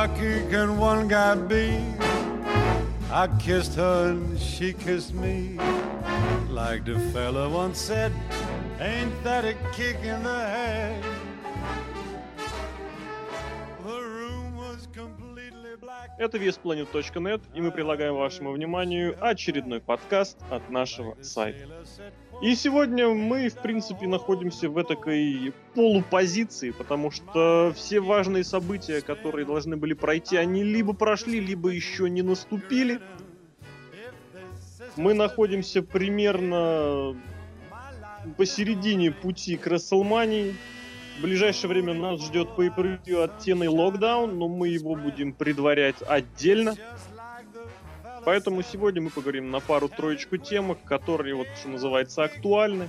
lucky can one guy be? I kissed her and she kissed me. Like the fella once said, ain't that a kick in the head? Это весplanet.net, и мы предлагаем вашему вниманию очередной подкаст от нашего сайта. И сегодня мы, в принципе, находимся в этой полупозиции, потому что все важные события, которые должны были пройти, они либо прошли, либо еще не наступили. Мы находимся примерно посередине пути к WrestleMania. В ближайшее время нас ждет pay от Тены Локдаун, но мы его будем предварять отдельно. Поэтому сегодня мы поговорим на пару-троечку темок, которые, вот, что называется, актуальны.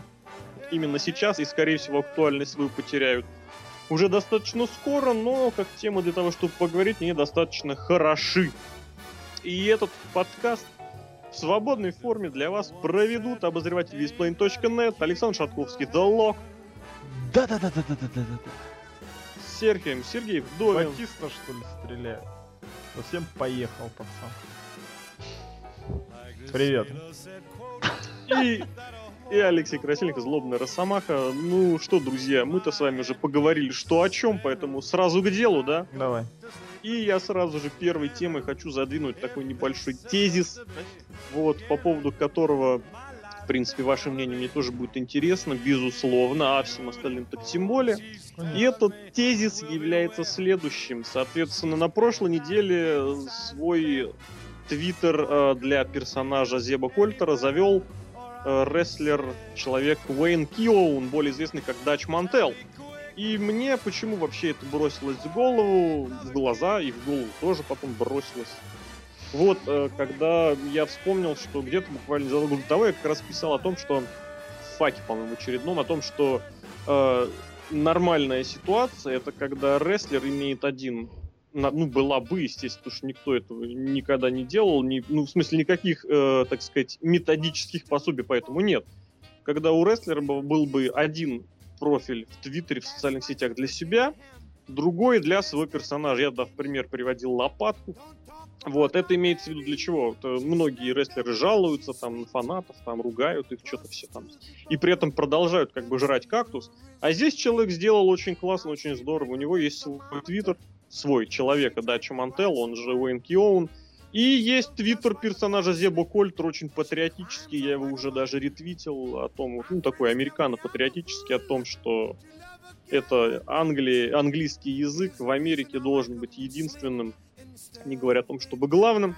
Именно сейчас, и, скорее всего, актуальность свою потеряют уже достаточно скоро, но как тема для того, чтобы поговорить, они достаточно хороши. И этот подкаст в свободной форме для вас проведут обозреватель Visplane.net, Александр Шатковский, The Lock, Да-да-да-да-да-да-да. с Сергеем, Сергей Вдовин, Батиста, что ли, стреляет? Совсем поехал, пацан. Привет. и, и Алексей Красильников, Злобная Росомаха. Ну что, друзья, мы-то с вами уже поговорили, что о чем, поэтому сразу к делу, да? Давай. И я сразу же первой темой хочу задвинуть такой небольшой тезис, вот, по поводу которого, в принципе, ваше мнение мне тоже будет интересно, безусловно, а всем остальным так тем более. И этот тезис является следующим. Соответственно, на прошлой неделе свой твиттер э, для персонажа Зеба Кольтера завел э, рестлер, человек Уэйн Киоун, более известный как Дач Мантел. И мне почему вообще это бросилось в голову, в глаза и в голову тоже потом бросилось. Вот, э, когда я вспомнил, что где-то буквально за год до того я как раз писал о том, что в факе, по-моему, очередном, о том, что э, нормальная ситуация это когда рестлер имеет один ну, была бы, естественно, потому что никто этого никогда не делал, ни- ну, в смысле, никаких, э, так сказать, методических пособий поэтому нет. Когда у рестлера был бы один профиль в Твиттере, в социальных сетях для себя, другой для своего персонажа. Я, да, в пример приводил лопатку. Вот, это имеется в виду для чего? Это многие рестлеры жалуются там на фанатов, там ругают их, что-то все там. И при этом продолжают как бы жрать кактус. А здесь человек сделал очень классно, очень здорово. У него есть свой твиттер, свой человека, Дача Мантел, он же Уэйн Киоун. И есть твиттер персонажа Зебо Кольтер, очень патриотический, я его уже даже ретвитил о том, ну, такой американо-патриотический, о том, что это Англия, английский язык в Америке должен быть единственным, не говоря о том, чтобы главным.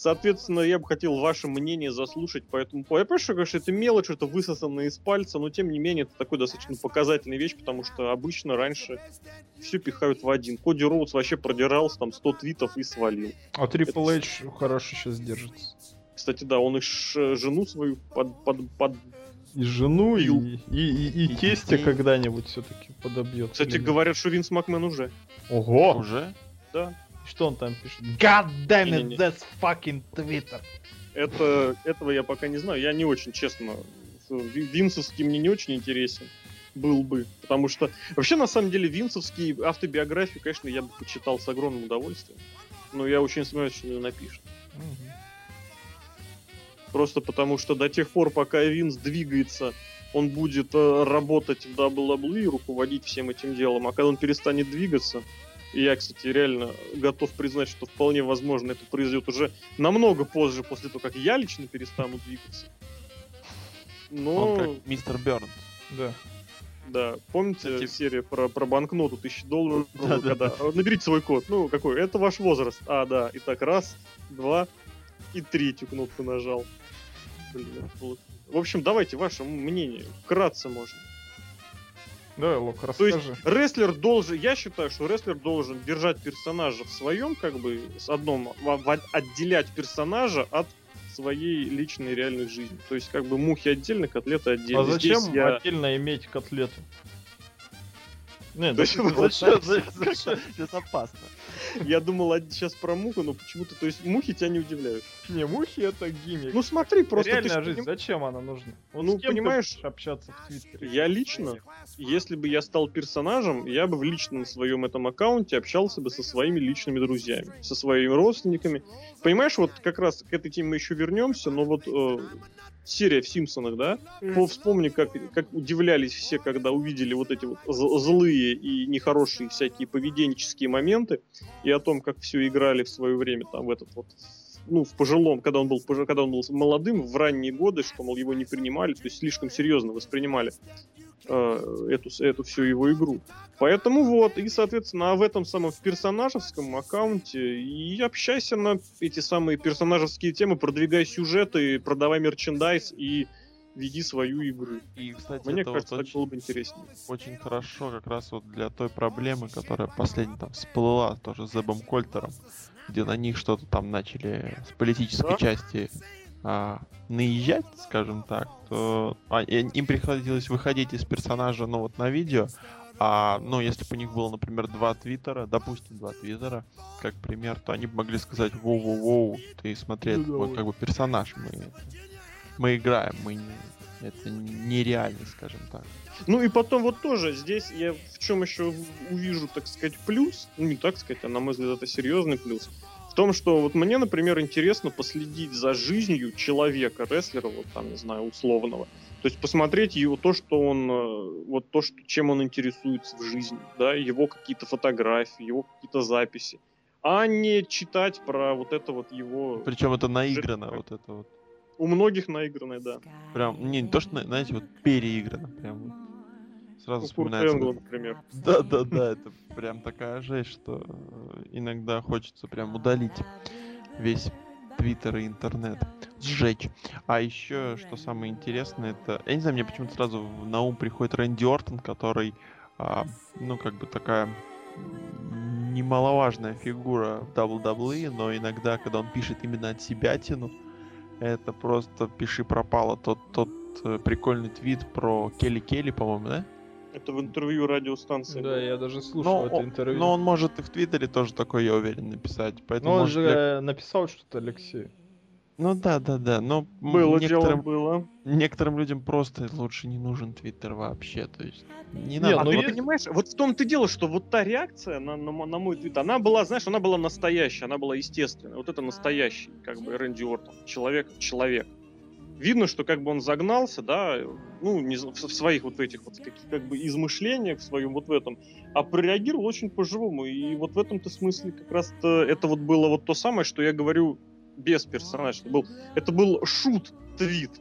Соответственно, я бы хотел ваше мнение заслушать по этому поводу. Я понимаю, что, конечно, это мелочь, это высосанное из пальца, но тем не менее это такой достаточно показательная вещь, потому что обычно раньше все пихают в один. Коди Роудс вообще продирался, там 100 твитов и свалил. А Triple H хорошо сейчас держится. Кстати, да, он и ш- жену свою под, под, под- И жену, и, и, и, и И тестя детей. когда-нибудь все-таки подобьет. Кстати, говорят, что Винс Макмен уже. Ого! Уже? Да. Что он там пишет? God damn it, Не-не-не. that's fucking Twitter. Это, этого я пока не знаю. Я не очень, честно, Ви- Винсовский мне не очень интересен. Был бы. Потому что вообще, на самом деле, Винсовский автобиографию, конечно, я бы почитал с огромным удовольствием. Но я очень сомневаюсь, что ее напишет. Мгм. Просто потому что до тех пор, пока Винс двигается, он будет э, работать в WWE, руководить всем этим делом. А когда он перестанет двигаться, и я, кстати, реально готов признать, что вполне возможно это произойдет уже намного позже, после того, как я лично перестану двигаться. Но, Он как мистер Берн. Ну, Да. да, помните Кстати- серия про, про банкноту 1000 долларов? Да, да, когда «А, Наберите свой код. Ну, какой? Это ваш возраст. А, да. Итак, раз, два, и третью кнопку нажал. Блин, вот. В общем, давайте ваше мнение. Вкратце можно. Давай, Лок, То есть расскажи. рестлер должен, я считаю, что рестлер должен держать персонажа в своем, как бы, с одном, отделять персонажа от своей личной реальной жизни. То есть, как бы, мухи отдельно, котлеты отдельно. А зачем Здесь я- отдельно иметь котлету? Нет, То есть? Это опасно. Я думал сейчас про муху, но почему-то, то есть мухи тебя не удивляют. Не, мухи это гиммик. Ну смотри, просто Реальная жизнь, поним- зачем она нужна? Вот Ну, с кем ты понимаешь, общаться в Твиттере. Я лично, если бы я стал персонажем, я бы в личном своем этом аккаунте общался бы со своими личными друзьями, со своими родственниками. Понимаешь, вот как раз к этой теме мы еще вернемся, но вот э, серия в Симпсонах, да? По- Вспомни, как, как удивлялись все, когда увидели вот эти вот злые и нехорошие всякие поведенческие моменты, и о том, как все играли в свое время там в этот вот ну, в пожилом, когда он был, когда он был молодым, в ранние годы, что, мол, его не принимали, то есть слишком серьезно воспринимали э, эту, эту всю его игру. Поэтому вот, и, соответственно, в этом самом в персонажевском аккаунте и общайся на эти самые персонажевские темы, продвигай сюжеты, продавай мерчендайз и веди свою игру. И, кстати, Мне это кажется, вот так было бы интереснее. очень хорошо как раз вот для той проблемы, которая последний там всплыла тоже с Зебом Кольтером, где на них что-то там начали с политической Да. части а, наезжать, скажем так, то а, им приходилось выходить из персонажа, ну вот на видео, а, ну, если бы у них было, например, два твиттера, допустим, два твиттера, как пример, то они бы могли сказать, воу-воу-воу, ты смотри, это твой, как бы персонаж, мы, мы играем, мы не, это нереально, скажем так. Ну и потом вот тоже здесь я в чем еще увижу, так сказать, плюс, ну не так сказать, а на мой взгляд это серьезный плюс, в том, что вот мне, например, интересно последить за жизнью человека, рестлера, вот там, не знаю, условного. То есть посмотреть его, то, что он, э, вот то, что, чем он интересуется в жизни, да, его какие-то фотографии, его какие-то записи, а не читать про вот это вот его... Причем это наиграно, вот это вот. У многих наигранное, да. Прям, не, не то, что, на- знаете, вот переиграно. Прям вот. Сразу У Курта вспоминается. Энгла, вот- например. Да, да, да, это прям такая жесть, что э, иногда хочется прям удалить весь твиттер и интернет, сжечь. А еще, что самое интересное, это, я не знаю, мне почему-то сразу на ум приходит Рэнди Ортон, который, а, ну, как бы такая немаловажная фигура в WWE, но иногда, когда он пишет именно от себя тяну, это просто пиши пропало. Тот, тот э, прикольный твит про Келли Келли, по-моему, да? Это в интервью радиостанции. Да, я даже слушал Но это он- интервью. Но он может и в Твиттере тоже такое, я уверен, написать. Поэтому Но он может, же для- написал что-то Алексей. Ну да, да, да. Но Было дело, некоторым, было. некоторым людям просто лучше не нужен Твиттер вообще. То есть не надо. А ну ты есть- понимаешь, вот в том-то и дело, что вот та реакция на, на, на мой твит, она была, знаешь, она была настоящая, она была естественная. Вот это настоящий, как бы, Рэнди Ортон. Человек, человек. Видно, что как бы он загнался, да, ну, не, в, в своих вот этих вот каких, как бы измышлениях, в своем вот в этом, а прореагировал очень по-живому. И вот в этом-то смысле как раз-то это вот было вот то самое, что я говорю без персонажа. Это был, это был шут-твит.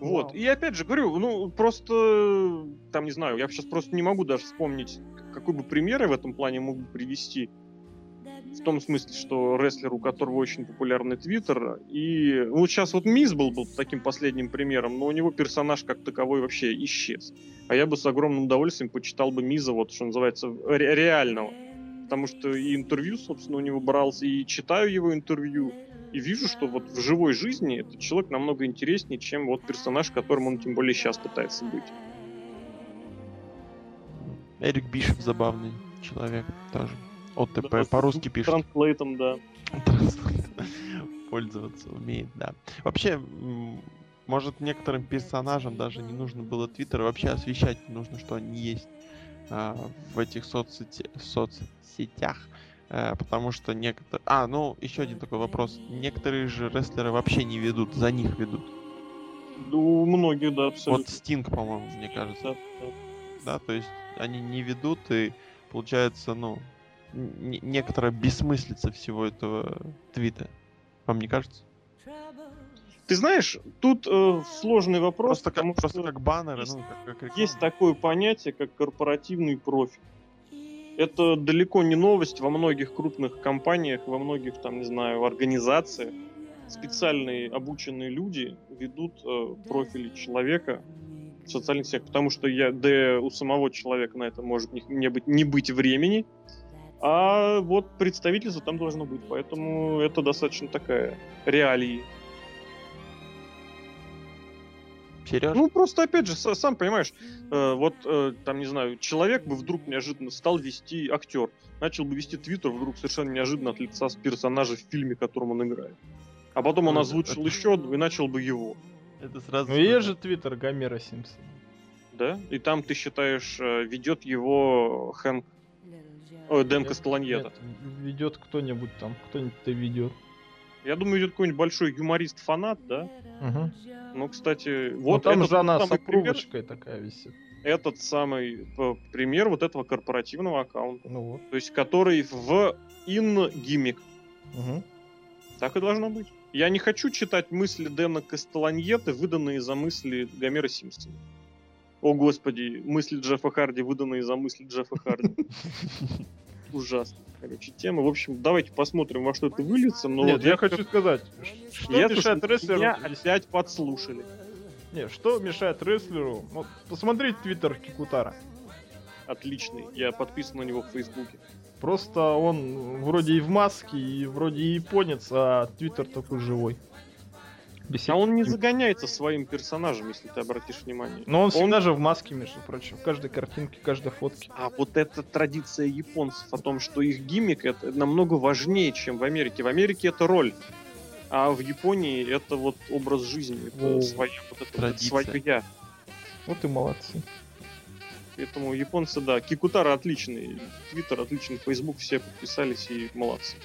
Вот. Вау. И опять же говорю, ну, просто, там, не знаю, я сейчас просто не могу даже вспомнить, какой бы пример я в этом плане мог бы привести. В том смысле, что рестлер, у которого очень популярный твиттер, и вот сейчас вот Миз был, был таким последним примером, но у него персонаж как таковой вообще исчез. А я бы с огромным удовольствием почитал бы Миза, вот что называется, ре- реального. Потому что и интервью, собственно, у него брался, и читаю его интервью, и вижу, что вот в живой жизни этот человек намного интереснее, чем вот персонаж, которым он тем более сейчас пытается быть. Эрик Бишев забавный человек тоже. ОТП Да, по-русски пишет. Транслейтом, да. Пользоваться умеет, да. Вообще, может, некоторым персонажам даже не нужно было Твиттер, вообще освещать не нужно, что они есть а, в этих соцсети- соцсетях. э, потому что некоторые... А, ну, еще один такой вопрос. Некоторые же рестлеры вообще не ведут, за них ведут. У многих, да, абсолютно. Вот Стинг, по-моему, мне кажется. Да, да. Да, то есть они не ведут, и получается, ну, некоторая бессмыслица всего этого твита. Вам не кажется? Ты знаешь, тут э, сложный вопрос, Просто как, потому просто что как баннеры, есть- ну, как, как есть такое понятие, как корпоративный профиль. Это далеко не новость во многих крупных компаниях, во многих, там, не знаю, организациях. Специальные обученные люди ведут э, профили человека в социальных сетях, потому что я, да у самого человека на это может не, не быть, не быть времени, а вот представительство там должно быть, поэтому это достаточно такая реалии. Сереж? Ну, просто, опять же, са- сам понимаешь, э, вот, э, там, не знаю, человек бы вдруг неожиданно стал вести актер, начал бы вести твиттер вдруг совершенно неожиданно от лица с персонажа в фильме, в котором он играет. А потом он озвучил еще и начал бы его, это сразу... Ну есть же твиттер Гомера Симпсона. да? И там, ты считаешь, э, ведет его Хэнк, ой, Дэн Кастеланьета. Ведет кто-нибудь там, кто-нибудь-то ведет. Я думаю, идет какой-нибудь большой юморист-фанат, да? Угу. Ну, кстати, Вот вот там этот же она с самый пример, опрувочкой такая висит. этот самый э, пример вот этого корпоративного аккаунта. Ну вот. То есть, который в ин гиммик. Угу. Так и должно быть. Я не хочу читать мысли Дэна Кастеланьеты, выданные за мысли Гомера Симпсона. О, господи, мысли Джеффа Харди, выданные за мысли Джеффа Харди. Ужасно. Короче, тема. В общем, давайте посмотрим, во что это выльется. Но Нет, вот я хочу сказать, что я мешает рестлеру... меня опять подслушали. Не, что мешает рестлеру? Вот посмотреть твиттер Кикутара. Отличный. Я подписан на него в Фейсбуке. Просто он вроде и в маске, и вроде и японец, а твиттер такой живой. А он не загоняется своим персонажем, если ты обратишь внимание. Но он всегда же в маске, между прочим. В каждой картинке, в каждой фотке. А вот эта традиция японцев о том, что их гиммик это намного важнее, чем в Америке. В Америке это роль, а в Японии это вот образ жизни, это О, свое, вот это, вот это свое я. Вот и молодцы. Поэтому японцы, да, Кикутара отличный, Твиттер отличный, Фейсбук все подписались и молодцы.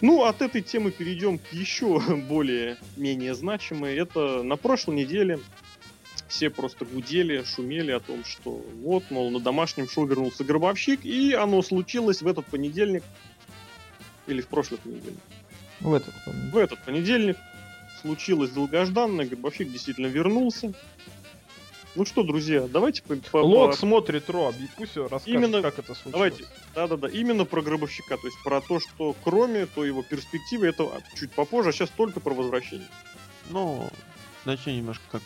Ну, от этой темы перейдем к еще более-менее значимой. Это на прошлой неделе все просто гудели, шумели о том, что вот, мол, на домашнем шоу вернулся Гробовщик, и оно случилось в этот понедельник, или в прошлый понедельник. В этот помню. В этот понедельник случилось долгожданное, Гробовщик действительно вернулся. Ну что, друзья, давайте по, по- Лок по- смотрит Ро, пусть расскажет, Именно- как это случилось. Давайте, да-да-да, именно про гробовщика, то есть про то, что кроме то его перспективы, это чуть попозже, а сейчас только про возвращение. Ну, начну немножко так.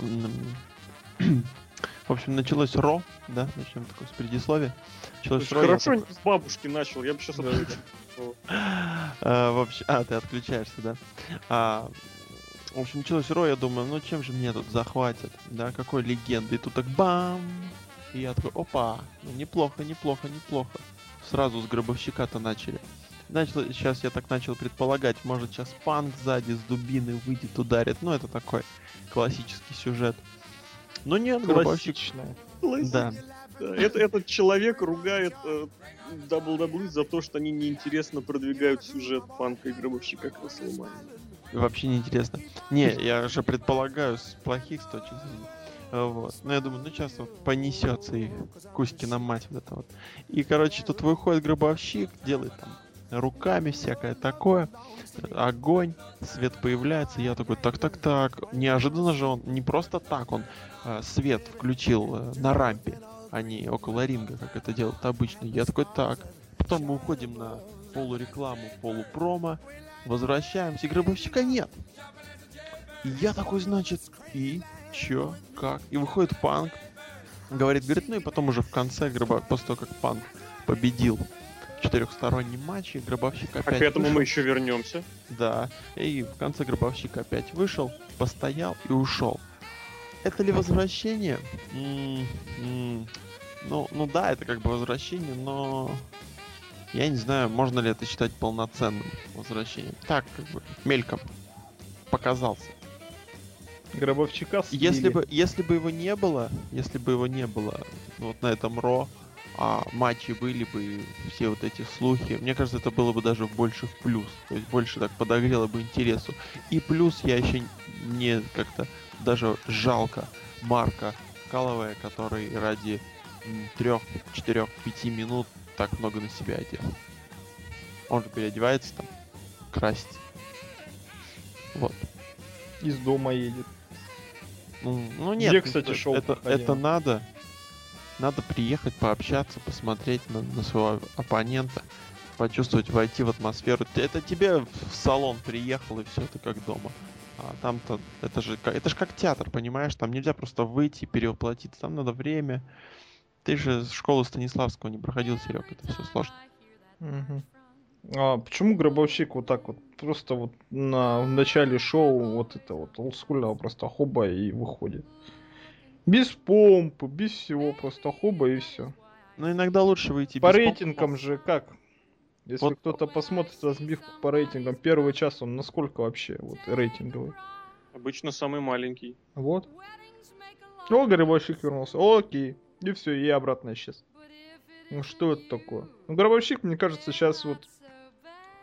м, В общем, началось Ро, да, начнем такое с предисловия. Началось Ро, я хорошо не с бабушки начал, я бы сейчас отключил. А, в общем, а, ты отключаешься, да? В общем, началось Ро, я думаю, ну чем же мне тут захватят, да, какой легенды. И тут так бам! И я такой, опа, ну неплохо, неплохо, неплохо. Сразу с гробовщика-то начали. Начал, сейчас я так начал предполагать, может сейчас панк сзади с дубины выйдет, ударит. Ну, это такой классический сюжет. Но нет, гробовщик... Классичная. Да, Да, это- Этот человек ругает э, WWE за то, что они неинтересно продвигают сюжет панка и гробовщика к. Вообще неинтересно. Не, я же предполагаю с плохих с точки зрения. А, Вот. Ну, я думаю, ну сейчас вот понесется и Кузькина мать вот это вот. И, короче, тут выходит гробовщик, делает там руками всякое такое. Огонь, свет появляется. Я такой, так-так-так. Неожиданно же он не просто так, он э, свет включил э, на рампе, а не около ринга, как это делают обычно. Я такой, так. Потом мы уходим на полурекламу, полупромо. Возвращаемся, и гробовщика нет. И я такой, значит, и чё, как? И выходит панк, говорит, говорит, ну и потом уже в конце, гроба, после того, как панк победил в четырехстороннем матче, гробовщик А опять к этому вышел. мы еще вернемся. Да, и в конце гробовщик опять вышел, постоял и ушел. Это ли возвращение? М, м, Ну, ну да, это как бы возвращение, но я не знаю, можно ли это считать полноценным возвращением. Так, как бы, мельком показался. Гробовщика Если слили. бы, если бы его не было, если бы его не было вот на этом Ро, а матчи были бы и все вот эти слухи, мне кажется, это было бы даже больше в плюс. То есть больше так подогрело бы интересу. И плюс я еще не как-то даже жалко Марка Каловая, который ради трех, четырех, пяти минут так много на себя одел. Он же переодевается там, красить. Вот. Из дома едет. Ну, ну нет, Где, ну, кстати, это- шоу это, проходило? это надо. Надо приехать, пообщаться, посмотреть на, на своего оппонента, почувствовать, войти в атмосферу. Это тебе в салон приехал и все, ты как дома. А там-то это же это же как театр, понимаешь? Там нельзя просто выйти, перевоплотиться. Там надо время. Ты же школу Станиславского не проходил, Серег, это все сложно. Мгм. А почему Гробовщик вот так вот просто вот на в начале шоу вот это вот олдскульного просто хоба и выходит? Без помпы, без всего, просто хоба и все. Но иногда лучше выйти По без рейтингам помпы. же как? Если Вот- кто-то посмотрит разбивку по рейтингам, первый час он насколько вообще вот рейтинговый? Обычно самый маленький. Вот. О, Гробовщик вернулся. Окей. И все, и обратно исчез. Ну что это такое? Ну, Гробовщик, мне кажется, сейчас вот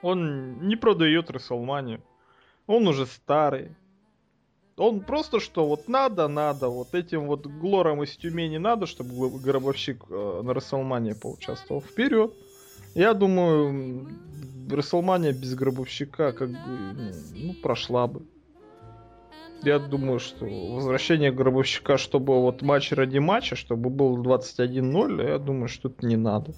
он не продает Расселманию. Он уже старый. Он просто что, вот надо, надо, вот этим вот глорам из Тюмени надо, чтобы Гробовщик э, на Расселмании поучаствовал. Вперед! Я думаю, Расселмания без Гробовщика как бы, ну, прошла бы. Я думаю, что возвращение Гробовщика, чтобы вот матч ради матча, чтобы был 21-0, я думаю, что это не надо.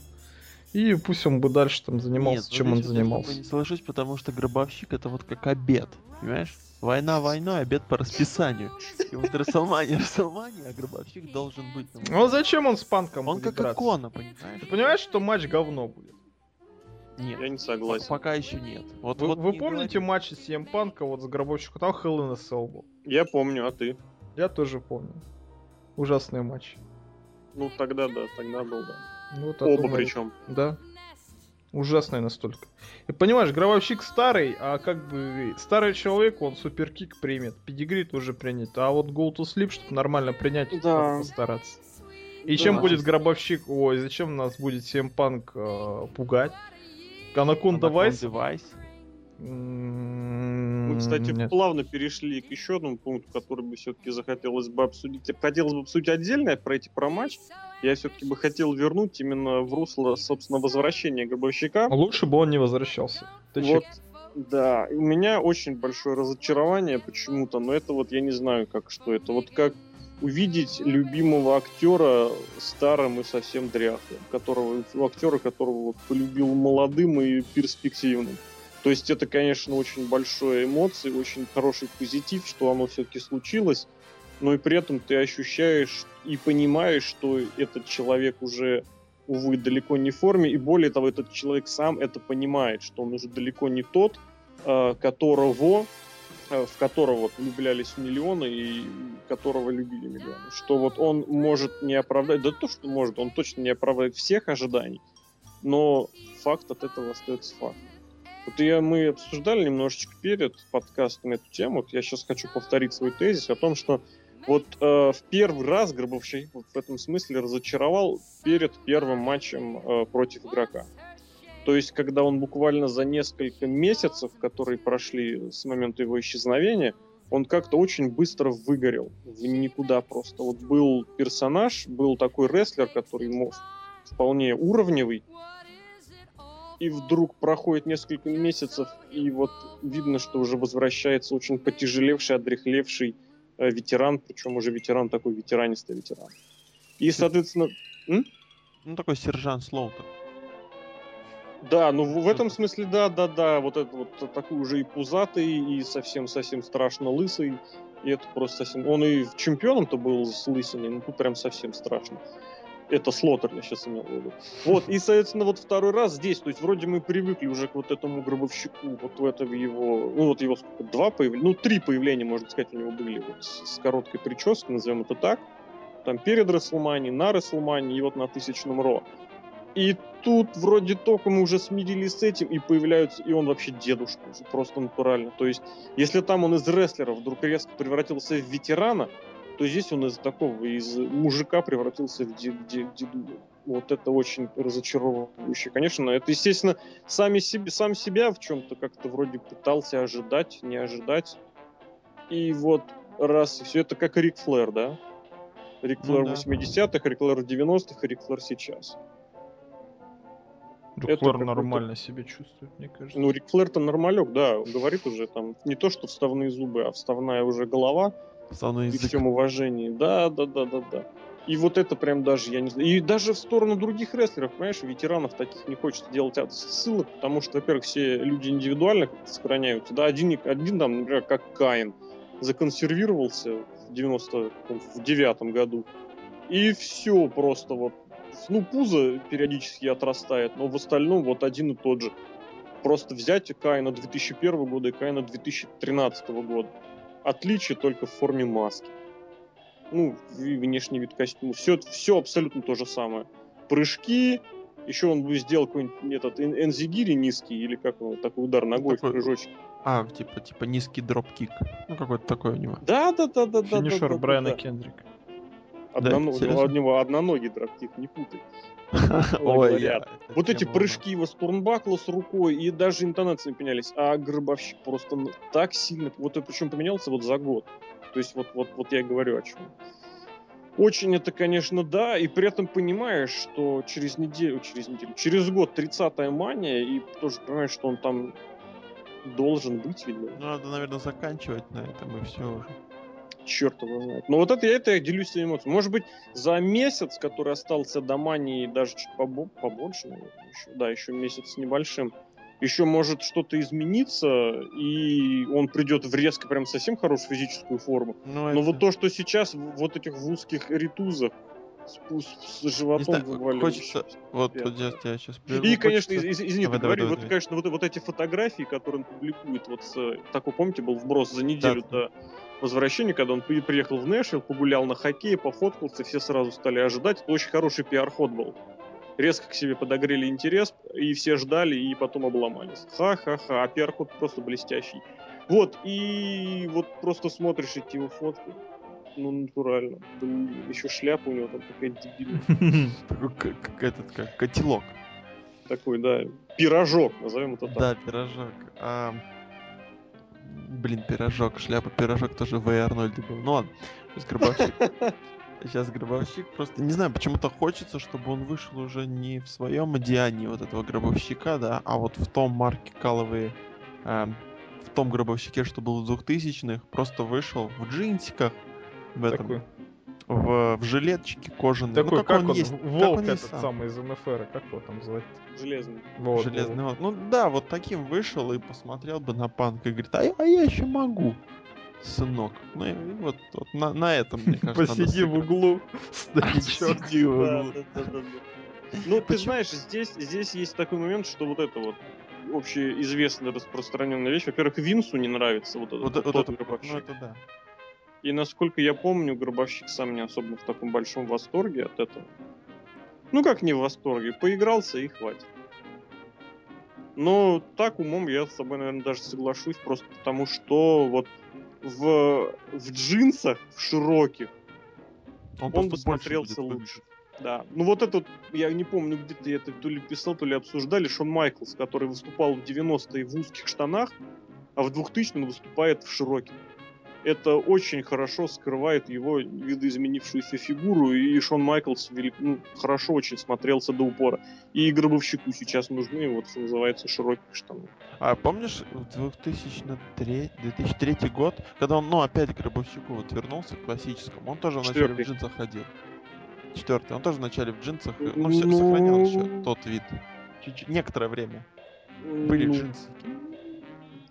И пусть он бы дальше там занимался, Нет, ну, чем он вот я занимался. не соглашусь, потому что гробовщик это вот как обед, понимаешь? Война войной, обед по расписанию. И вот Расселмания, Расселмания, а гробовщик должен быть. Ну зачем он с панком Он как икона, понимаешь? Ты понимаешь, что матч говно будет? Нет. Я не согласен. Пока еще нет. Вот, Вы, вот вы не помните говори. матчи CM Панка вот с Гробовщиком? Там Hell in a Cell был. Я помню, а ты? Я тоже помню. Ужасный матч. Ну тогда да, тогда был, да. Ну, вот о Оба причем. Да. Ужасный настолько. И понимаешь, гробовщик старый, а как бы старый человек, он суперкик примет. Педигри тоже принят. А вот Go to Sleep, чтобы нормально принять, Да. постараться. И Да. чем будет гробовщик? Ой, зачем нас будет всем панк пугать? Анаконда Anaconda Vise? Девайс. М, Мы, кстати, нет. плавно перешли к еще одному пункту, который бы все-таки захотелось бы обсудить. Хотелось бы обсудить отдельно, пройти про матч. Я все-таки бы хотел вернуть именно в русло, собственно, возвращения Гробовщика. Лучше бы он не возвращался. Ты? Вот, да, у меня очень большое разочарование почему-то, но это вот я не знаю, как что это. Вот как увидеть любимого актера старым и совсем дряхлым, которого, актера, которого вот полюбил молодым и перспективным. То есть это, конечно, очень большое эмоции, очень хороший позитив, что оно все-таки случилось, но и при этом ты ощущаешь и понимаешь, что этот человек уже, увы, далеко не в форме, и более того, этот человек сам это понимает, что он уже далеко не тот, э, которого, в которого вот влюблялись миллионы и которого любили миллионы, что вот он может не оправдать, да то, что может, он точно не оправдает всех ожиданий, но факт от этого остается фактом. Вот я, мы обсуждали немножечко перед подкастом эту тему. Вот я сейчас хочу повторить свой тезис о том, что вот э, в первый раз Гробовщик вот в этом смысле разочаровал перед первым матчем э, против игрока. То есть, когда он буквально за несколько месяцев, которые прошли с момента его исчезновения, он как-то очень быстро выгорел в никуда просто. Вот был персонаж, был такой рестлер, который ему вполне уровневый, и вдруг проходит несколько месяцев, и вот видно, что уже возвращается очень потяжелевший, одрехлевший э, ветеран, причем уже ветеран такой ветеранистый ветеран. И, соответственно, Ну, такой сержант Слоутер. Да, ну в этом смысле, да, да, да, вот это вот такой уже и пузатый, и совсем-совсем страшно лысый, и это просто совсем... Он и чемпионом-то был с лысиной, ну тут прям совсем страшно. Это Слотер, я сейчас имел в виду. Вот, и, соответственно, вот второй раз здесь, то есть вроде мы привыкли уже к вот этому гробовщику, вот в этом его, ну вот его сколько, два появления, ну три появления, можно сказать, у него были вот с, с короткой прической, назовем это так, там перед Расселмани, на Расселмани и вот на тысячном Ро. И тут вроде только мы уже смирились с этим, и появляются, и он вообще дедушка просто натурально. То есть, если там он из рестлера вдруг резко превратился в ветерана, то здесь он из такого, из мужика превратился в де- де- дедулю. Вот это очень разочаровывающе. Конечно, это, естественно, сами себе, сам себя в чем-то как-то вроде пытался ожидать, не ожидать. И вот раз, все это как Рик Флэр, да? Рик Ну Флэр да. 80-х, Рик Флэр 90-х, Рик Флэр сейчас. Рик это Флэр нормально себя чувствует, мне кажется. Ну, Рик Флэр-то нормалек, да, он говорит уже там не то, что вставные зубы, а вставная уже голова, при язык. всем уважении. Да, да, да, да, да. И вот это прям даже, я не знаю. И даже в сторону других рестлеров, понимаешь, ветеранов таких не хочется делать отсылок, потому что, во-первых, все люди индивидуально сохраняются. Да, один, один там, например, как Каин, законсервировался в 99 году. И все просто вот. Ну, пузо периодически отрастает, но в остальном вот один и тот же. просто взять Каина 2001 года и Каина 2013 года. Отличие только в форме маски. Ну, внешний вид костюма. Все, все абсолютно то же самое. Прыжки, еще он бы сделал какой-нибудь этот энзигири низкий, или как он, такой удар ногой такой... в прыжочек. А, типа, типа низкий дроп-кик. Ну, какой-то такой у него. Да, да, да, да, да. Финишер да, да, Брайана да. Кендрика. Одно, да, у него одноногий дроп-кик, не путай. Ой, я, вот эти прыжки его с турнбакла с рукой, и даже интонации поменялись. А Гробовщик просто так сильно... Вот причем поменялся вот за год. То есть вот, вот, вот я говорю о чем. Очень это, конечно, да, и при этом понимаешь, что через неделю, через неделю, через год 30-я мания, и тоже понимаешь, что он там должен быть, видно. Ну, надо, наверное, заканчивать на этом, и все уже. Черт его знает. Но вот это, это я делюсь своими эмоциями. Может быть, за месяц, который остался до мании, даже чуть побо- побольше, наверное, еще, да, еще месяц с небольшим, еще может что-то измениться, и он придет в резко прям совсем хорошую физическую форму. Ну, Но это... вот то, что сейчас вот этих в узких ритузах с, с животом знаю, Хочется, вот, вот я тебя сейчас прерву. И, конечно, хочется... из, извини, давай, говори, давай, вот, давай. конечно, вот, вот эти фотографии, которые он публикует, вот с, такой, помните, был вброс за неделю да. до возвращения, когда он приехал в Нэшвилл, погулял на хоккей, пофоткался, все сразу стали ожидать. Это очень хороший пиар-ход был резко к себе подогрели интерес, и все ждали, и потом обломались. Ха-ха-ха, а пиар-ход просто блестящий. Вот, и вот просто смотришь эти его фотки, ну, натурально. Еще шляпа у него там такая дебильная. Как этот, как котелок. Такой, да, пирожок, назовем это так. Да, пирожок. Блин, пирожок, шляпа, пирожок тоже в Арнольде был. Ну ладно, с гробовщик. Сейчас гробовщик просто... Не знаю, почему-то хочется, чтобы он вышел уже не в своем одеянии вот этого гробовщика, да, а вот в том марке Каловые, э, в том гробовщике, что был в 2000-х, просто вышел в джинсиках, в этом... Такой. В, в жилетчике кожаной. Ну, Такой, ну, как, как он, он есть. Волк как он этот самый из МФР, как его там звать? Железный. Вот, Железный вот. Ну да, вот таким вышел и посмотрел бы на панк и говорит, а я, а я еще могу сынок. Ну и вот, вот на, на этом, мне кажется, Посиди в углу, старичок. Посиди в углу. Ну, ты знаешь, здесь, здесь есть такой момент, что вот это вот общеизвестная распространенная вещь. Во-первых, Винсу не нравится вот, вот, этот, вот тот это. Ну, это да. И насколько я помню, Гробовщик сам не особо в таком большом восторге от этого. Ну как не в восторге, поигрался и хватит. Но так умом я с собой, наверное, даже соглашусь, просто потому что вот в, в джинсах, в широких, он, он бы смотрелся лучше. Да. Ну вот этот, я не помню, где ты это то ли писал, то ли обсуждали, Шон Майклс, который выступал в 90-е в узких штанах, а в 2000-м выступает в широких это очень хорошо скрывает его видоизменившуюся фигуру, и Шон Майклс ну, хорошо очень смотрелся до упора. И Гробовщику сейчас нужны, вот что называется, широкие штаны. А помнишь, в 2003, 2003 год, когда он, ну, опять Гробовщику вот вернулся к классическому, он тоже вначале в джинсах ходил. Четвертый, он тоже вначале в джинсах, ну, все, ну... сохранял еще тот вид. Чуть-чуть, некоторое время. Были ну... джинсы.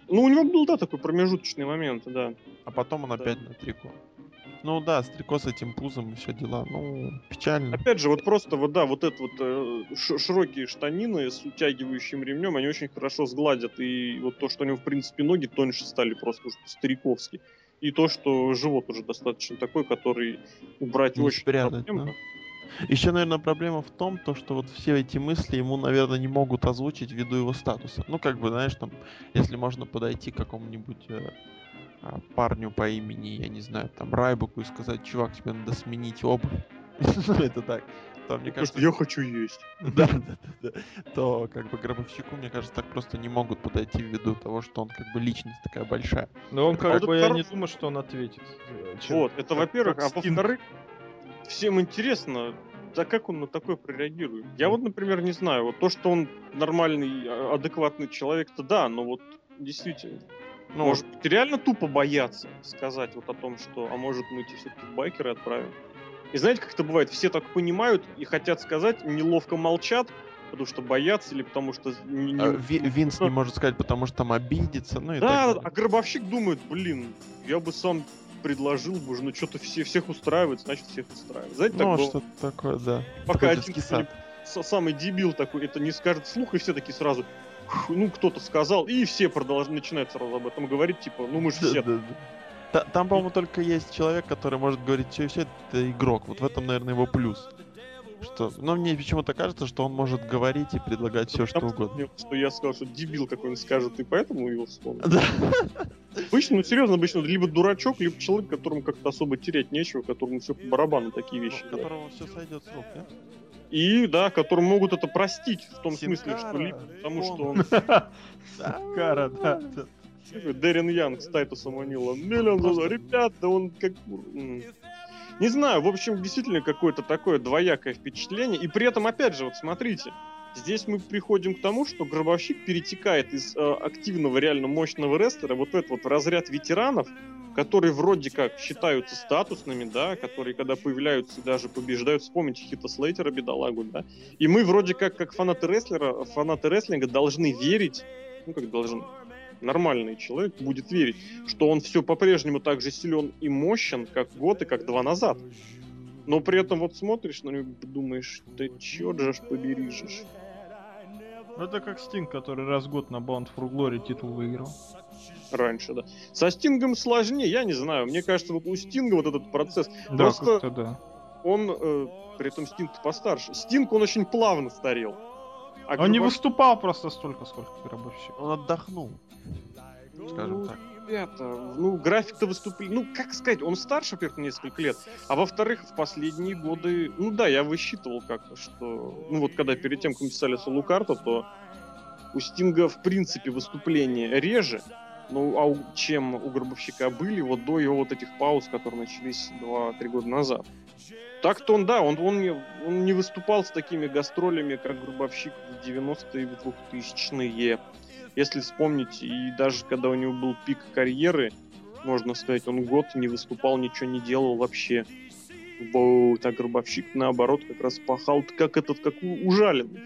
Ну, у него был, да, такой промежуточный момент, да. А потом он да. опять на трико. Ну да, с трико с этим пузом и все дела. Ну, печально. Опять же, вот просто вот, да, вот это вот э, широкие штанины с утягивающим ремнем, они очень хорошо сгладят. И вот то, что у него, в принципе, ноги тоньше стали просто уже стариковски. И то, что живот уже достаточно такой, который убрать Не очень спрятать, проблемно. Да? Еще, наверное, проблема в том, то, что вот все эти мысли ему, наверное, не могут озвучить ввиду его статуса. Ну, как бы, знаешь, там, если можно подойти к какому-нибудь э, парню по имени, я не знаю, там, Райбуку и сказать, чувак, тебе надо сменить обувь. Ну, это так. То, мне кажется, я хочу есть. Да, да, да. То, как бы, гробовщику, мне кажется, так просто не могут подойти ввиду того, что он, как бы, личность такая большая. Но он, как бы, я не думаю, что он ответит. Э, вот, это во-первых. А во-вторых, всем интересно, да как он на такое прореагирует? Я вот, например, не знаю. Вот то, что он нормальный, а, адекватный человек-то да, но вот действительно. Ну, может быть, реально тупо бояться сказать вот о том, что, а может, мы тебе все-таки в байкеры отправим. И знаете, как это бывает? Все так понимают и хотят сказать, неловко молчат, потому что боятся или потому что... Не, не... А, Винс не может сказать, потому что там обидится, ну и Да, а гробовщик думает, блин, я бы сам предложил бы, ну что-то все, всех устраивает, значит всех устраивает. Знаете, ну, так что-то такое, да. Пока один самый дебил такой это не скажет вслух, и все такие сразу, ну, кто-то сказал, и все продолжают, начинают сразу об этом говорить, типа, ну мы же все... Там, по-моему, только есть человек, который может говорить, что все это игрок. Вот в этом, наверное, его плюс. Что, но мне почему-то кажется, что он может говорить и предлагать все, что угодно. Что я сказал, что дебил какой-нибудь скажет, и поэтому его вспомнил. Да. Обычно, ну серьезно, обычно либо дурачок, либо человек, которому как-то особо терять нечего, которому все по барабану такие вещи. Ну, которому все сойдет с рук, нет? И, да, которым могут это простить, в том Синкара, смысле, что либо потому что он... Синкара, да. Дэрин Янг с Тайтусом Анилом. Миллион Ребят, да он как... Не знаю, в общем, действительно какое-то такое двоякое впечатление. И при этом, опять же, вот смотрите, здесь мы приходим к тому, что Гробовщик перетекает из э, активного, реально мощного рестлера вот в этот вот разряд ветеранов, которые вроде как считаются статусными, да, которые когда появляются даже побеждают, вспомните Хита Слейтера, бедолагу, да, и мы вроде как, как фанаты рестлера, фанаты рестлинга должны верить, ну как должны, нормальный человек будет верить, что он все по-прежнему так же силен и мощен, как год и как два назад. Но при этом вот смотришь на него думаешь, ты чё побери же Это как Стинг, который раз в год на Bound for Glory титул выиграл. Раньше, да. Со Стингом сложнее, я не знаю. Мне кажется, вот у Стинга вот этот процесс... Да, просто да. Он, э, при этом Стинг постарше. Стинг, он очень плавно старел. А он Гробовщик... не выступал просто столько, сколько Гробовщик. Он отдохнул скажем ну, так. Это, ну, график-то выступлений, ну, как сказать, он старше, во-первых, несколько лет, а во-вторых, в последние годы, ну да, я высчитывал как-то, что, ну вот когда перед тем, как мы писали Солу Карту, то у Стинга, в принципе, выступления реже, ну, а у, чем у Гробовщика были вот до его вот этих пауз, которые начались 2-3 года назад. Так-то он, да, он, он, не, он не выступал с такими гастролями, как Гробовщик в 90-е и в 2000-е. Если вспомнить, и даже когда у него был пик карьеры, можно сказать, он год не выступал, ничего не делал вообще. Вот, а Гробовщик, наоборот, как раз пахал, как этот, как ужаленный.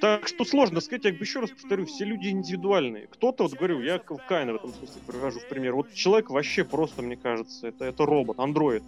Так что сложно сказать, я бы еще раз повторю, все люди индивидуальные. Кто-то, вот говорю, я Кайна в этом смысле привожу в пример. Вот человек вообще просто, мне кажется, это, это робот, андроид.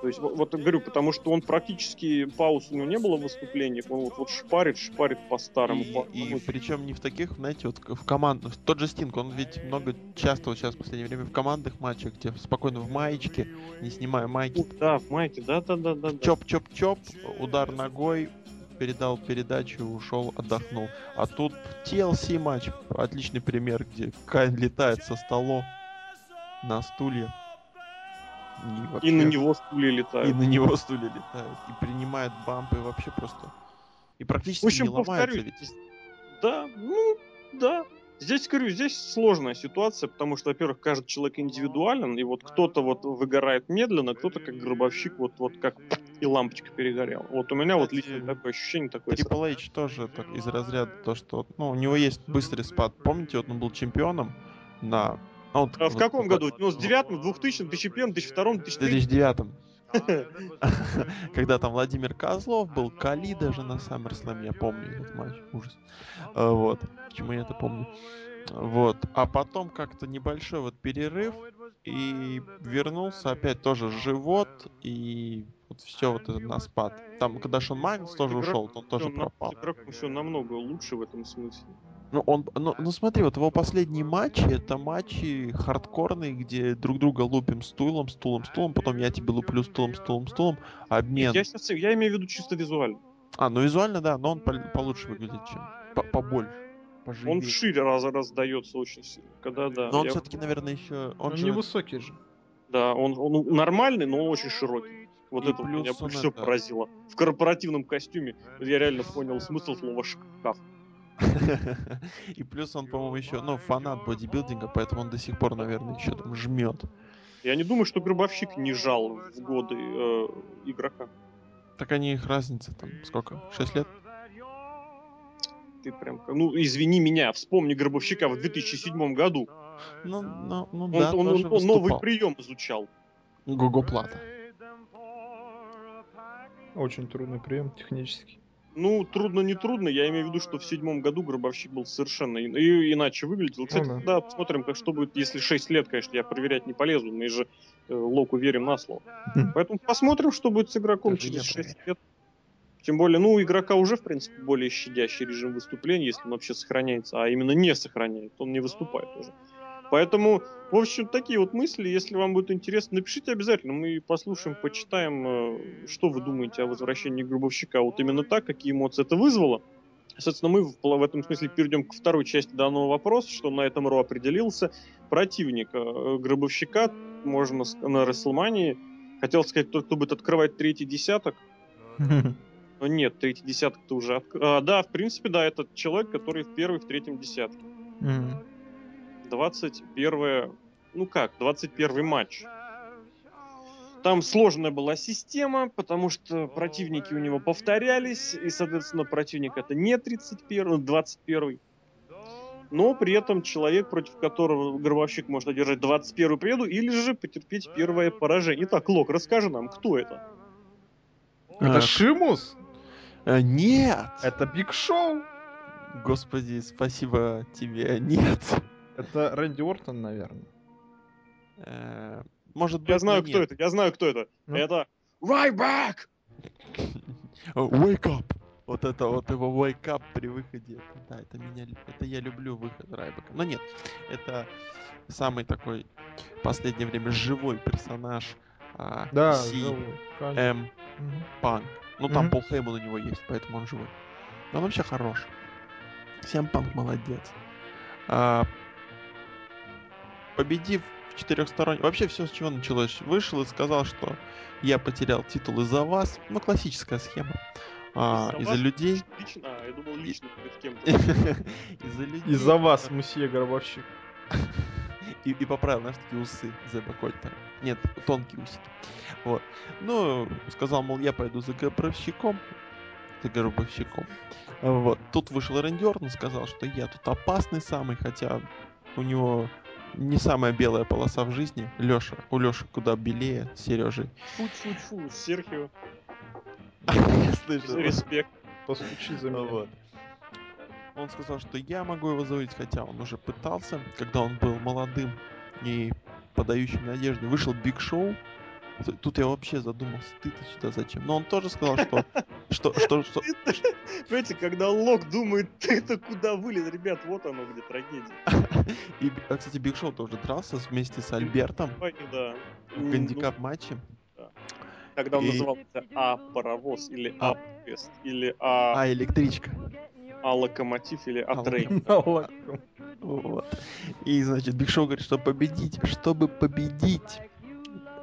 То есть, вот, вот говорю, потому что он практически пауз у него не было в выступлениях, он вот, вот шпарит, шпарит по-старому. И, по и причем не в таких, знаете, вот в командах. Тот же Стинг, он ведь много часто вот сейчас в последнее время в командных матчах, где спокойно в маечке, не снимая майки. Да, в майке, да, да, да, да. Чоп-чоп-чоп, удар ногой, передал передачу, ушел, отдохнул. А тут TLC матч, отличный пример, где Кайн летает со столом на стулья. И, вообще... и на него стулья летают. И на него стулья летают. И принимает бампы вообще просто. И практически в общем, не ломается ведь. Да, ну, да. Здесь, говорю, здесь сложная ситуация, потому что, во-первых, каждый человек индивидуален, и вот кто-то вот выгорает медленно, кто-то как гробовщик, вот, вот как и лампочка перегорела. Вот у меня Кстати, вот лично такое ощущение такое. Triple H тоже так, из разряда то, что ну, у него есть быстрый спад. Помните, вот он был чемпионом на а, вот, а в вот, каком году? Ну, первым, тысяча втором, тысяча тысяча девятом. Когда там Владимир Козлов был, Кали даже на SummerSlam, я помню этот матч, ужас. А, вот, почему я это помню. Вот, а потом как-то небольшой вот перерыв, и вернулся опять тоже живот, и вот все вот это на спад. Там, когда Шон Майнс тоже ушел, он тоже пропал. Игрок все намного лучше в этом смысле. Ну, он, ну, ну смотри, вот его последние матчи, это матчи хардкорные, где друг друга лупим стулом, стулом, стулом, потом я тебе луплю стулом, стулом, стулом, обмен. Я, сейчас, я имею в виду чисто визуально. А, ну визуально, да, но он по получше выглядит, чем побольше. Поживее. Он шире раз раздается очень сильно. Когда, да. Но он я... все-таки, наверное, еще. Он, он же... невысокий же. Да, он, он нормальный, но он очень широкий. Вот и это меня все да. поразило. В корпоративном костюме я реально понял смысл слова шкаф. И плюс он, по-моему, еще, ну, фанат бодибилдинга, поэтому он до сих пор, наверное, еще там жмет. Я не думаю, что Гробовщик не жал в годы э, игрока. Так они их разница там сколько? Шесть лет? Ты прям, ну извини меня, вспомни Гробовщика в 2007 году. Ну, ну, ну он, да, он, он, он новый прием изучал. Гого Плата. Очень трудный прием технический. Ну, трудно, не трудно. Я имею в виду, что в седьмом году Гробовщик был совершенно и, и, иначе выглядел. Кстати, ну, да. да, посмотрим, как что будет, если 6 лет, конечно, я проверять не полезу. Мы же э, Локу верим на слово. Хм. Поэтому посмотрим, что будет с игроком Даже через 6 лет. Тем более, ну, у игрока уже, в принципе, более щадящий режим выступления, если он вообще сохраняется, а именно не сохраняет, он не выступает уже. Поэтому, в общем, такие вот мысли, если вам будет интересно, напишите обязательно, мы послушаем, почитаем, э, что вы думаете о возвращении Гробовщика, вот именно так, какие эмоции это вызвало. Соответственно, мы в, в этом смысле перейдем к второй части данного вопроса, что на этом Ро определился противник э, Гробовщика, можно на Расселмании. Хотел сказать, тот, кто будет открывать третий десяток, но нет, третий десяток-то уже... От... А, да, в принципе, да, этот человек, который в первый, в третьем десятке. Mm. 21 ну как, 21 матч. Там сложная была система, потому что противники у него повторялись, и, соответственно, противник это не 31, 21. Но при этом человек, против которого гробовщик может одержать 21 победу, или же потерпеть первое поражение. Итак, Лок, расскажи нам, кто это? Это а, Шимус? А, нет! Это Биг Шоу? Господи, спасибо тебе, нет. Это Рэнди Ортон, наверное. Э, может быть, Я знаю, кто это, я знаю, кто это. Ну? Это Ryback! Wake up! Вот это вот его wake up при выходе. Да, это меня, это я люблю выход Райбека. Но нет, это самый такой в последнее время живой персонаж а, да, живой, М Панк. Ну там угу. Пол Хейман у него есть, поэтому он живой. Но он вообще хорош. Всем Панк молодец. А, победив в четырехстороннем... Вообще все с чего началось. Вышел и сказал, что я потерял титул из-за вас. Ну, классическая схема. А, из-за людей... Лично? А, я думал, лично перед кем-то. из-за людей... Из-за вас, месье Гробовщик. и, и поправил, знаешь, такие усы Зеба Кольта. Нет, тонкие усики. Вот. Ну, сказал, мол, я пойду за гробовщиком. За гробовщиком. Вот. Тут вышел Рэнди Ортон, сказал, что я тут опасный самый, хотя у него не самая белая полоса в жизни. Леша, у Леши куда белее с Сережей. Фу-фу-фу, Серхио. Слышал. Респект. Постучи за меня. Вот. Он сказал, что я могу его заводить, хотя он уже пытался, когда он был молодым и подающим надежды. Вышел Биг Шоу, Тут я вообще задумался, ты-то сюда зачем? Но он тоже сказал, что... Что, что, что... Понимаете, когда Лок думает, ты-то куда вылез, ребят, вот оно где трагедия. И, а, кстати, Биг Шоу тоже дрался вместе с Альбертом. Да. В гандикап матче. Когда он назывался А паровоз или А поезд или А... А электричка. А локомотив или А, A-Train. Вот. И, значит, Биг Шоу говорит, что победить, чтобы победить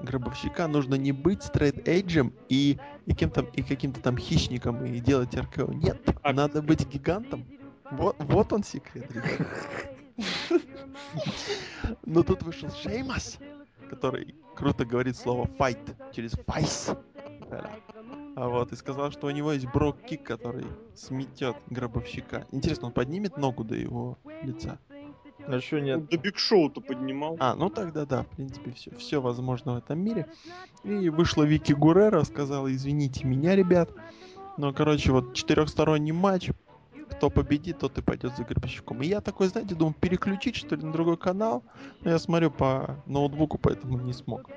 гробовщика нужно не быть straight edge ем и, и, кем-то, и каким-то там хищником и делать RKO. Нет, а надо быть гигантом. Вот, вот он секрет, Но тут вышел Шеймас, который круто говорит слово fight через файс. А вот, и сказал, что у него есть Brogue Kick, который сметет гробовщика. Интересно, он поднимет ногу до его лица? А еще нет. Ну, до Биг Шоу-то поднимал. А, ну тогда да, в принципе, все, все возможно в этом мире. И вышла Вики Герреро, сказала, извините меня, ребят. Но, короче, вот четырехсторонний матч. Кто победит, тот и пойдет за гробовщиком. И я такой, знаете, думал, переключить, что ли, на другой канал. Но я смотрю по ноутбуку, поэтому не смог.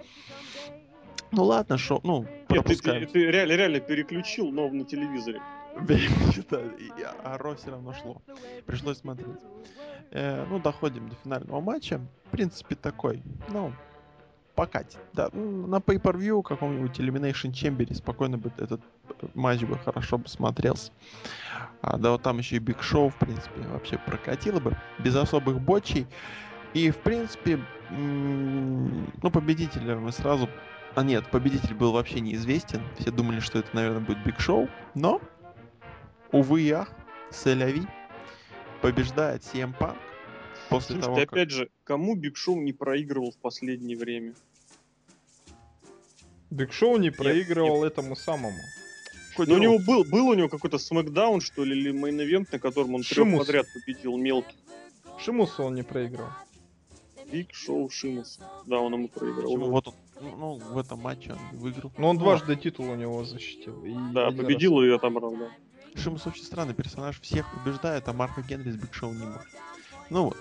Ну ладно, шо, ну, Нет, ты, ты, ты реально, реально переключил, но на телевизоре. А Ро все равно шло. Пришлось смотреть. Э, ну, доходим до финального матча. В принципе, такой, ну, покатит. Да, на Pay-Per-View каком-нибудь Elimination Chamber спокойно бы этот матч бы хорошо бы смотрелся. А, да вот там еще и Биг Шоу, в принципе, вообще прокатило бы. Без особых бочей. И, в принципе, ну, победителя мы сразу... А нет, победитель был вообще неизвестен. Все думали, что это, наверное, будет Биг Шоу. Но, увы и ах, c'est la vie побеждает CM Punk после Слушайте, того, как... опять же, кому Биг Шоу не проигрывал в последнее время? Биг Шоу не проигрывал нет. этому самому. Ну, у него был, был у него какой-то SmackDown, что ли, или Main Event, на котором он трех подряд победил мелких. Шимусу он не проиграл. Биг Шоу Шимус. Да, он ему проиграл. Почему? Вот он, ну, ну, в этом матче он выиграл. Но он ну, дважды титул у него защитил. И да, победил раз. и отобрал, да. Шимус очень странный персонаж, всех побеждает, а Марка Генри с Биг Шоу не может. Ну вот.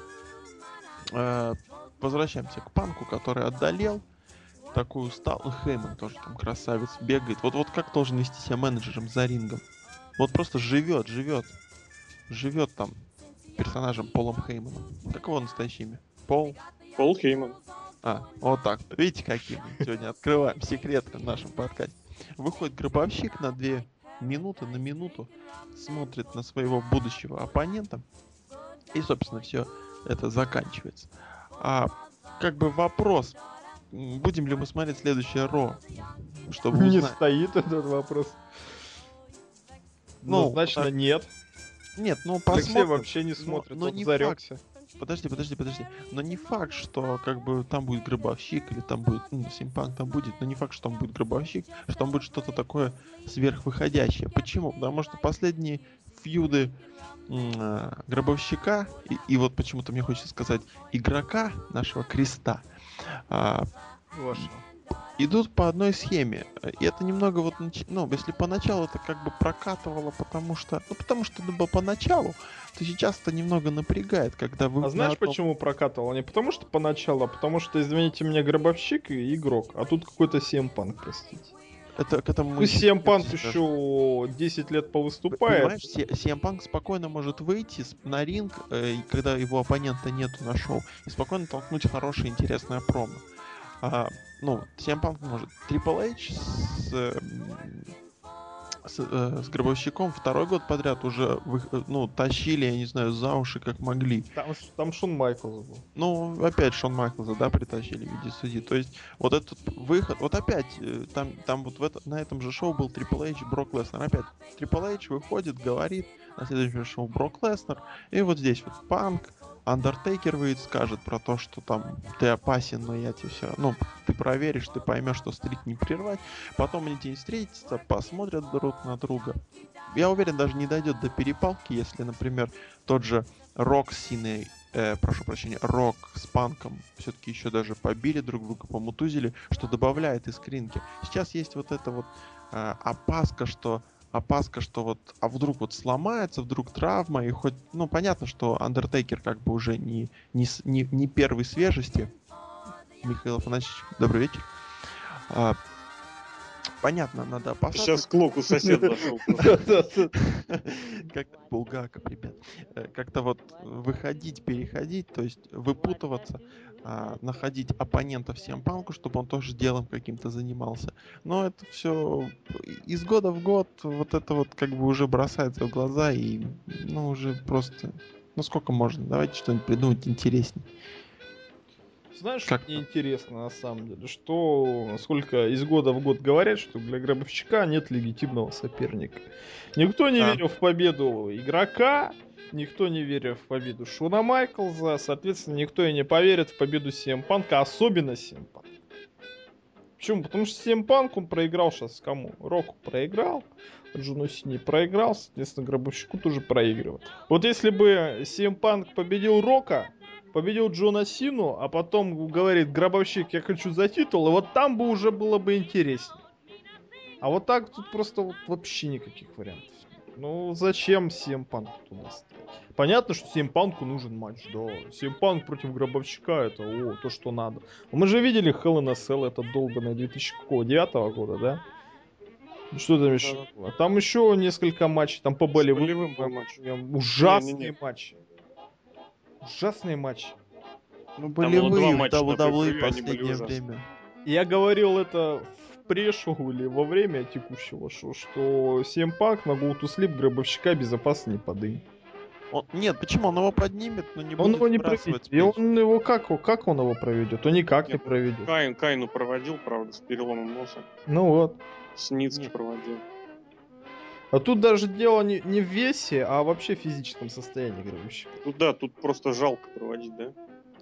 Э, возвращаемся к Панку, который отдалел. Такой устал. Хейман тоже там красавец, бегает. Вот, вот как должен вести себя менеджером за рингом? Вот просто живет, живет. Живет там персонажем Полом Хейманом. Как его настоящее имя? Пол? Пол Хейман. А, вот так. Видите, какие мы сегодня открываем секреты в нашем подкасте. Выходит гробовщик на две минуты, на минуту, смотрит на своего будущего оппонента, и, собственно, все это заканчивается. А как бы вопрос, будем ли мы смотреть следующее Ро, чтобы Не узнать. стоит этот вопрос. Ну, ну значит, нет. Нет, ну посмотрим. Алексей вообще не смотрит, но, но не зарекся. Факт подожди, подожди, подожди. Но не факт, что как бы там будет гробовщик или там будет, ну, симпанк там будет, но не факт, что там будет гробовщик, что там будет что-то такое сверхвыходящее. Почему? Потому что последние фьюды э, гробовщика и, и вот почему-то мне хочется сказать игрока нашего креста. Вашего идут по одной схеме. И это немного вот, ну, если поначалу это как бы прокатывало, потому что, ну, потому что это было поначалу, то сейчас это немного напрягает, когда вы... А знаешь, одном... почему прокатывало? Не потому что поначалу, а потому что, извините меня, гробовщик и игрок, а тут какой-то семпанк, простите. Это к этому... Ну, Семпанк еще 10 лет повыступает. Понимаешь, Семпанк спокойно может выйти на ринг, э, когда его оппонента нету на шоу, и спокойно толкнуть хорошее, интересное промо. А, ну, CM Punk может. Triple H с, с, э, с Гробовщиком второй год подряд уже вы, ну, тащили, я не знаю, за уши как могли. Там, там Шон Майклз был. Ну, опять Шон Майклза, да, притащили в виде судьи. То есть, вот этот выход, вот опять, э, там, там вот в это, на этом же шоу был Triple H, Брок Леснер. Опять, Triple H выходит, говорит, на следующем шоу Брок Леснер. И вот здесь вот Панк, Undertaker выйдет, скажет про то, что там ты опасен, но я тебе все Ну, ты проверишь, ты поймешь, что стрит не прервать. Потом они день встретятся, посмотрят друг на друга. Я уверен, даже не дойдет до перепалки, если, например, тот же Рок с э, прошу прощения, Рок с Панком все-таки еще даже побили друг друга, помутузили, что добавляет искринки. Сейчас есть вот эта вот э, опаска, что опаска, что вот, а вдруг вот сломается, вдруг травма, и хоть, ну, понятно, что Undertaker как бы уже не, не, не, не первой свежести. Михаил Афанасьевич, добрый вечер. А, понятно, надо опасаться. Сейчас клок у соседа зашел. Как-то булгаков, ребят. Э, как-то вот выходить, переходить, то есть выпутываться а, находить оппонента всем панку, чтобы он тоже делом каким-то занимался. Но это все из года в год вот это вот как бы уже бросается в глаза и ну уже просто ну сколько можно? Давайте что-нибудь придумать интереснее. Знаешь, как мне интересно на самом деле, что сколько из года в год говорят, что для гробовщика нет легитимного соперника. Никто не а. верил в победу игрока, никто не верит в победу Шона Майклза, соответственно, никто и не поверит в победу CM Панка, особенно CM Панк. Почему? Потому что CM Панк, он проиграл сейчас кому? Року проиграл, Джуну Сини проиграл, соответственно, Гробовщику тоже проигрывает. Вот если бы CM Панк победил Рока, победил Джона Сину, а потом говорит, Гробовщик, я хочу за титул, и вот там бы уже было бы интереснее. А вот так тут просто вот вообще никаких вариантов. Ну, зачем Симпанк туда ставить? Понятно, что Симпанку нужен матч, да. Симпанк против Гробовщика, это, о, то, что надо. Мы же видели Hell in a Cell, это долбанное 2009 года, да? Что там еще? Да. Там еще несколько матчей, там по болевым, по матчам. Ужасные не, не, не. матчи. Ужасные матчи. Ну, болевые в WWE последнее время. Я говорил это пре-шоу или во время текущего шоу, что 7 пак на Go to Sleep гробовщика безопасно не подымет. Он, нет, почему? Он его поднимет, но не он будет его не проведет. И он его как, как он его проведет? Он никак нет, не проведет. Кайн, Кайну проводил, правда, с переломом носа. Ну вот. С Ницки проводил. А тут даже дело не, не в весе, а вообще в физическом состоянии гробовщика. Тут да, тут просто жалко проводить, да?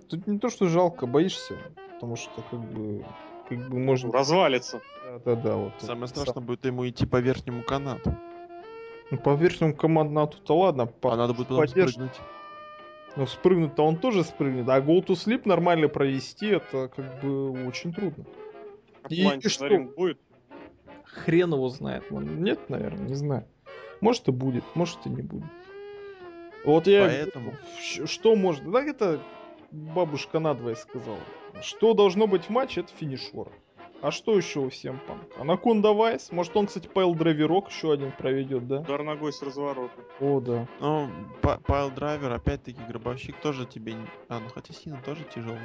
Тут не то, что жалко, боишься, потому что как бы как бы можно... Развалится. Да-да-да. Вот, Самое страшное сам... будет ему идти по верхнему канату. Ну, по верхнему канату-то ладно. По... А надо будет потом подерж... спрыгнуть. Ну, спрыгнуть-то он тоже спрыгнет. А Go to Sleep нормально провести, это как бы очень трудно. А и, и что? будет? Хрен его знает. Нет, наверное, не знаю. Может и будет, может и не будет. Вот я... Поэтому... Что может... Так это бабушка надвое сказала. Что должно быть в матче, это финишер. А что еще у всем панк? Анаконда Вайс? Может он, кстати, Пайл Драйверок еще один проведет, да? Удар ногой с разворота. О, да. Ну, Па- Пайл Драйвер, опять-таки, гробовщик тоже тебе... А, ну хотя Сина тоже тяжелый.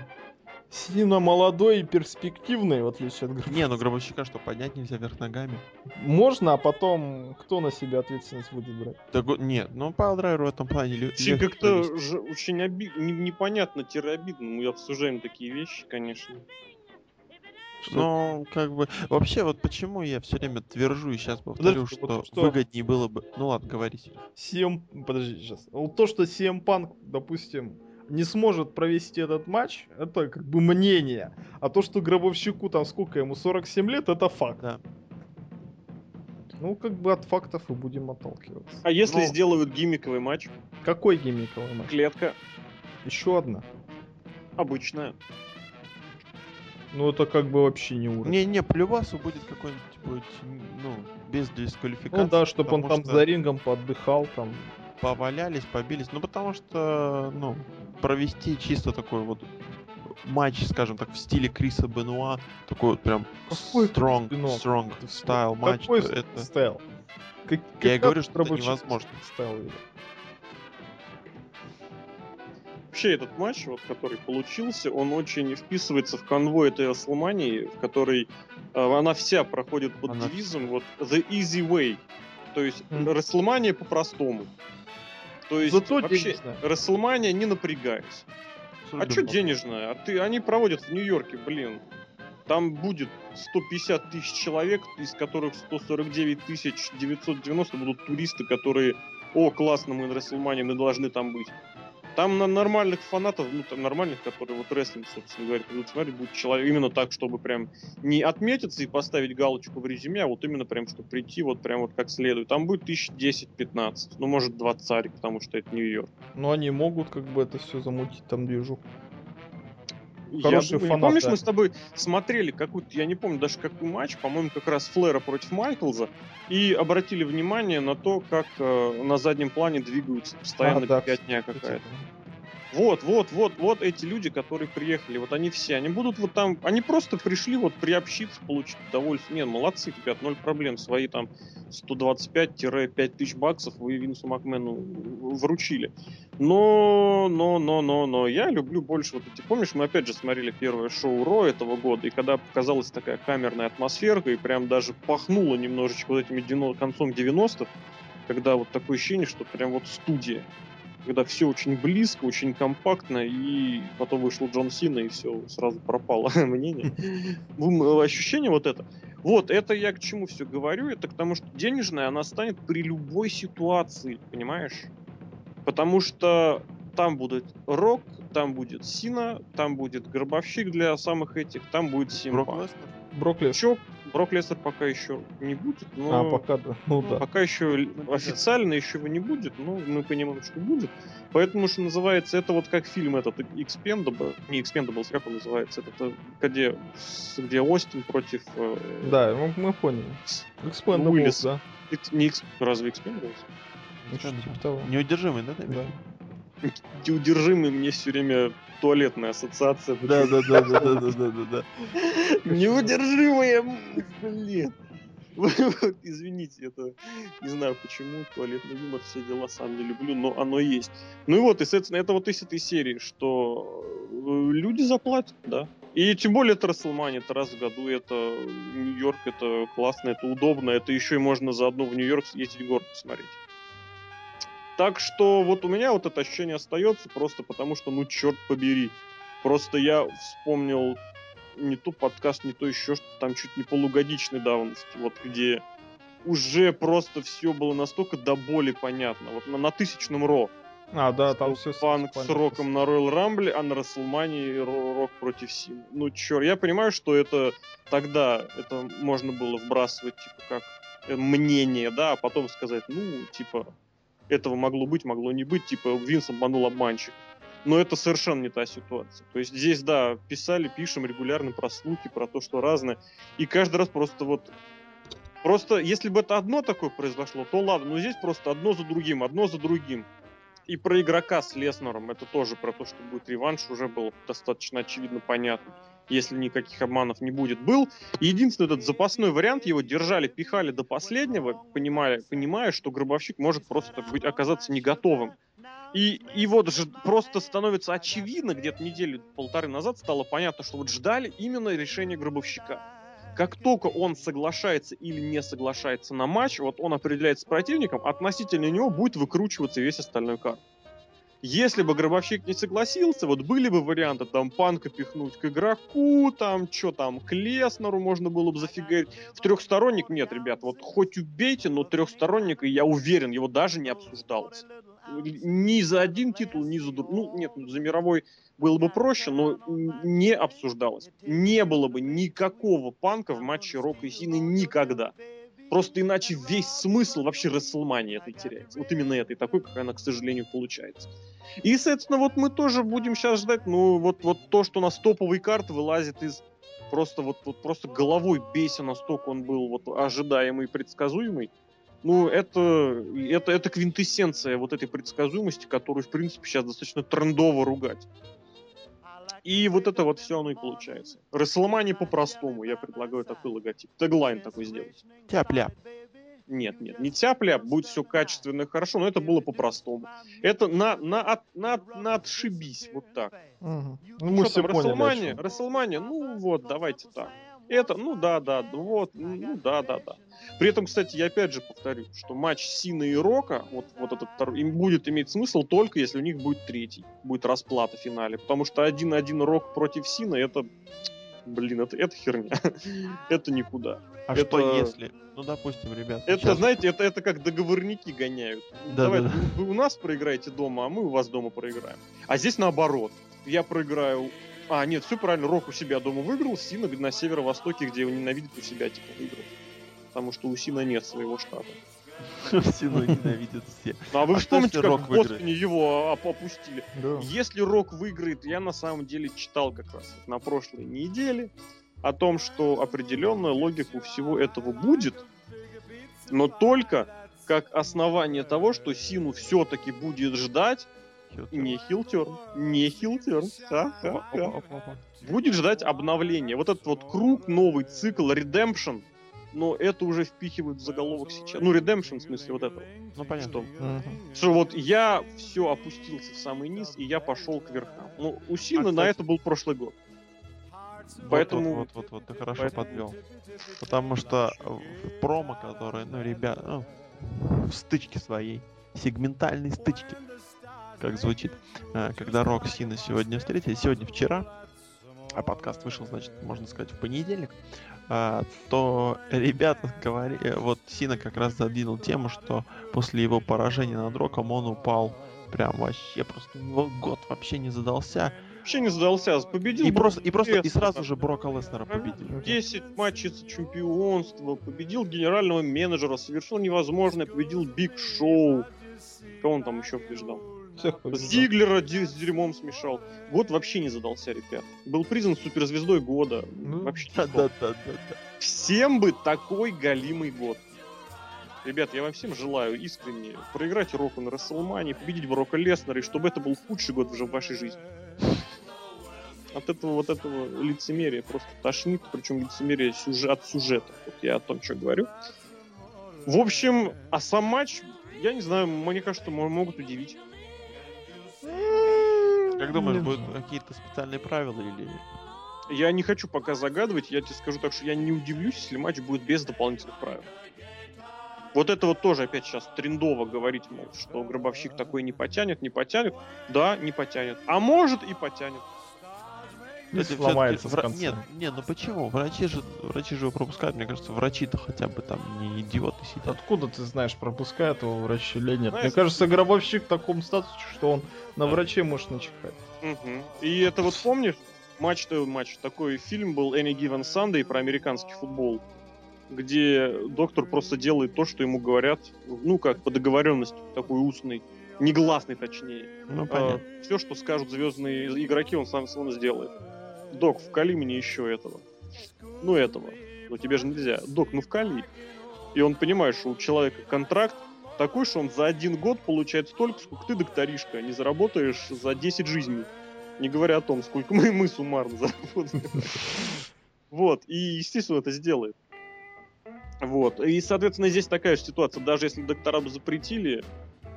Сильно молодой и перспективный, в отличие от Гробовщика. Не, ну гробовщика что, поднять нельзя вверх ногами? Можно, а потом кто на себя ответственность будет брать? Так, вот, нет, ну Пайл Драйвер в этом плане легче как-то очень оби... не- непонятно, обидно. Мы обсуждаем такие вещи, конечно. Ну, как бы... Вообще, вот почему я все время твержу и сейчас повторю, Подожди, вот что, что? выгоднее было бы... Ну ладно, говори. Серёг. CM... Подожди, сейчас. Вот то, что CM Punk, допустим, не сможет провести этот матч, это как бы мнение. А то, что Гробовщику там сколько ему, 47 лет, это факт. Да. Ну, как бы от фактов и будем отталкиваться. А если Ну. сделают гиммиковый матч, Какой гиммиковый матч? клетка Еще одна. обычная. Ну, это как бы вообще не уровень. Не-не, по любасу будет какой-нибудь, будет, ну, без дисквалификации. ну да, чтобы он там что за рингом поотдыхал, там. Повалялись, побились. Ну, потому что, ну, провести чисто такой вот матч, скажем так, в стиле Криса Бенуа, такой вот прям Какой strong, Бенуа? strong style матч, Какой то это... стайл? Как, Я и говорю, что это невозможно. Стайл? Вообще этот матч, вот, который получился, он очень вписывается в конвой этой Расселмании, в которой э, она вся проходит под Она девизом вот The Easy Way. То есть Мгм. Расселмания по-простому. То есть Зато вообще. Расселмания не напрягаясь. А что денежная? А ты, они проводят в Нью-Йорке, блин. Там будет 150 тысяч человек, из которых 149 тысяч 990 будут туристы, которые, о, классно, мы на Расселмане, мы должны там быть. Там на нормальных фанатов, ну там нормальных, которые вот рестлинг, собственно говоря, придут смотреть, будет человек именно так, чтобы прям не отметиться и поставить галочку в резюме, а вот именно прям, чтобы прийти вот прям вот как следует. Там будет тысяч 10-15, ну может 20, потому что это Нью-Йорк. Но они могут как бы это все замутить, там движу. Хорошие думаю, фанаты. Помнишь, мы с тобой смотрели какой-то, я не помню даже какой матч, по-моему, как раз Флэра против Майклза, и обратили внимание на то, как э, на заднем плане двигаются постоянно А, да, пятня какая-то. Вот, вот, вот, вот эти люди, которые приехали, вот они все, они будут вот там, они просто пришли вот приобщиться, получить удовольствие. Нет, молодцы, ребят, ноль проблем, свои там 125-5 тысяч баксов вы Винсу Макмену вручили. Но, но, но, но, но, я люблю больше вот эти, помнишь, мы опять же смотрели первое шоу Ро этого года, и когда показалась такая камерная атмосферка, и прям даже пахнуло немножечко вот этими девяно- концом 90-х, когда вот такое ощущение, что прям вот студия когда все очень близко, очень компактно, и потом вышел Джон Сина, и все, сразу пропало мнение. Ну, Ощущение вот это. Вот, это я к чему все говорю, это к тому, что денежная она станет при любой ситуации, понимаешь? Потому что там будет Рок, там будет Сина, там будет Гробовщик для самых этих, там будет Брок Симпа. Леснер? Брок Леснер. Брок Лестер пока еще не будет, но... А, пока да. Ну да. Пока еще Ну, официально еще его не будет, но мы понимаем, что будет. Поэтому, что называется, это вот как фильм этот Expendable, не Expendables, как он называется, это то, где, где Остин против... э, Да, мы, мы поняли. Expendables, Уиллис. да. Не разве Expendables? Ну, типа того. Неудержимый, да, ты Да. Неудержимый мне все время туалетная ассоциация. Да, да, да, да, да, да, да, да, да. Неудержимая, м, блин. Извините, это не знаю почему, туалетный юмор, все дела сам не люблю, но оно есть. Ну и вот, и, соответственно, это вот из этой серии, что э, люди заплатят, да. И тем более это Расселмания, это раз в году, это Нью-Йорк, это классно, это удобно, это еще и можно заодно в Нью-Йорк съездить город посмотреть. Так что вот у меня вот это ощущение остается просто потому, что, ну, черт побери. Просто я вспомнил не то подкаст, не то еще что там чуть не полугодичной давности, вот где уже просто все было настолько до боли понятно. Вот на, на тысячном Ро. А, да, там все Панк с Роком на Роyal Рамбле, а на Расселмании Ро- Рок против Сим. Ну, чёрт, я понимаю, что это тогда это можно было вбрасывать, типа, как э, мнение, да, а потом сказать, ну, типа, этого могло быть, могло не быть, типа, Винс обманул обманщик. Но это совершенно не та ситуация. То есть здесь, да, писали, пишем регулярно про слухи, про то, что разное. И каждый раз просто вот... Просто если бы это одно такое произошло, то ладно, но здесь просто одно за другим, одно за другим. И про игрока с Леснером, это тоже про то, что будет реванш, уже было достаточно очевидно понятно. Если никаких обманов не будет, был. Единственный этот запасной вариант, его держали, пихали до последнего, понимая, понимая что Гробовщик может просто быть, оказаться не готовым. И, и вот же просто становится очевидно, где-то недели полторы назад стало понятно, что вот ждали именно решения Гробовщика. Как только он соглашается или не соглашается на матч, вот он определяется с противником, относительно него будет выкручиваться весь остальной карт. Если бы Гробовщик не согласился, вот были бы варианты там Панка пихнуть к игроку, там что там, к Леснеру можно было бы зафигарить. В трехсторонник нет, ребят, вот хоть убейте, но трехсторонник, и я уверен, его даже не обсуждалось. Ни за один титул, ни за другой. Ну, нет, за мировой было бы проще, но не обсуждалось. Не было бы никакого панка в матче Рока и Сины никогда. Просто иначе весь смысл вообще Расселмании этой теряется. Вот именно этой, такой, как она, к сожалению, получается. И, соответственно, вот мы тоже будем сейчас ждать, ну, вот, вот то, что у нас топовый карт вылазит из просто вот, вот просто головой бейся настолько он был вот ожидаемый и предсказуемый. Ну, это, это, это квинтэссенция вот этой предсказуемости, которую, в принципе, сейчас достаточно трендово ругать. И вот это вот все оно и получается. Расселмани по-простому, я предлагаю такой логотип. Теглайн такой сделать. Тяпля. Нет, нет, не тяпля, будет все качественно и хорошо, но это было по-простому. Это на, на, от, на, на отшибись, вот так. Угу. Ну, мы все поняли. Расселмани, ну вот, давайте так. Это, ну да, да, вот, ну да, да, да. При этом, кстати, я опять же повторю, что матч Сина и Рока, вот, вот этот им будет иметь смысл только если у них будет третий, будет расплата в финале. Потому что один-один Рок против Сина, это, блин, это, это херня. это никуда. А это... что если? Ну, допустим, ребят. Это, сейчас... знаете, это, это как договорники гоняют. Да, Давай, да, да. Вы, вы у нас проиграете дома, а мы у вас дома проиграем. А здесь наоборот. Я проиграю а, нет, все правильно, Рок у себя дома выиграл, Сина на северо-востоке, где его ненавидят, у себя типа выиграл. Потому что у Сина нет своего штата. Сина ненавидят все. Ну, а вы а вспомните, как в Бостоне его опустили. Да. Если Рок выиграет, я на самом деле читал как раз на прошлой неделе о том, что определенная логика у всего этого будет, но только как основание того, что Сину все-таки будет ждать не хилтерн. Не хилтерн. Ха-ха-ха. Будет ждать обновление. Вот этот вот круг, новый цикл, Redemption, но это уже впихивают в заголовок сейчас. Ну, Redemption, в смысле, вот этого. Ну, понятно. Что, uh-huh. что вот я все опустился в самый низ, и я пошел к верхам. Ну, у Сина а, на это был прошлый год. Вот, Поэтому... Вот, вот, вот, вот, ты хорошо Поэтому... подвел. Потому что в промо, которые, ну, ребят, ну, в стычке своей, сегментальной стычке, как звучит, э, когда Рок Сина сегодня встретились, сегодня вчера, а подкаст вышел, значит, можно сказать, в понедельник, э, то ребята говорили, э, вот Сина как раз задвинул тему, что после его поражения над Роком он упал прям вообще, просто у него год вообще не задался. Вообще не задался, победил. И просто, и просто, и сразу же Брока Леснера победил. 10 матчей за чемпионство, победил генерального менеджера, совершил невозможное, победил Биг Шоу. Кого он там еще побеждал? Всех Зиглера с дерьмом смешал. Год вообще не задался, ребят. Был признан суперзвездой года. Ну, вообще да, да, да, да, да. Всем бы такой галимый год. Ребят, я вам всем желаю искренне проиграть Року на Расселмане, победить Брока Леснера, и чтобы это был худший год уже в вашей жизни. От этого вот этого лицемерия просто тошнит, причем лицемерие сюжет, от сюжета. Вот я о том, что говорю. В общем, а сам матч, я не знаю, мне кажется, могут удивить. Как думаешь, будут какие-то специальные правила или... Я не хочу пока загадывать, я тебе скажу так, что я не удивлюсь, если матч будет без дополнительных правил. Вот это вот тоже опять сейчас трендово говорить, мол, что гробовщик такой не потянет, не потянет. Да, не потянет. А может и потянет. Это сломается вра... Нет, нет, ну почему? Врачи же, врачи же его пропускают, мне кажется, врачи-то хотя бы там не идиоты сидят. Откуда ты знаешь, пропускают его врачи или нет? Знаешь, мне кажется, гробовщик в таком статусе, что он на да. враче может начихать. Угу. И это вот помнишь, матч-то матч, такой фильм был Any Given Sunday про американский футбол, где доктор просто делает то, что ему говорят, ну как по договоренности, такой устный, негласный точнее. Ну, понятно. А, все, что скажут звездные игроки, он сам сам сделает. Док, вкали мне еще этого. Ну этого. Ну тебе же нельзя. Док, ну вкали. И он понимает, что у человека контракт такой, что он за один год получает столько, сколько ты, докторишка, не заработаешь за 10 жизней. Не говоря о том, сколько мы, мы суммарно заработали. Вот, и, естественно, это сделает. Вот, и, соответственно, здесь такая же ситуация. Даже если доктора бы запретили,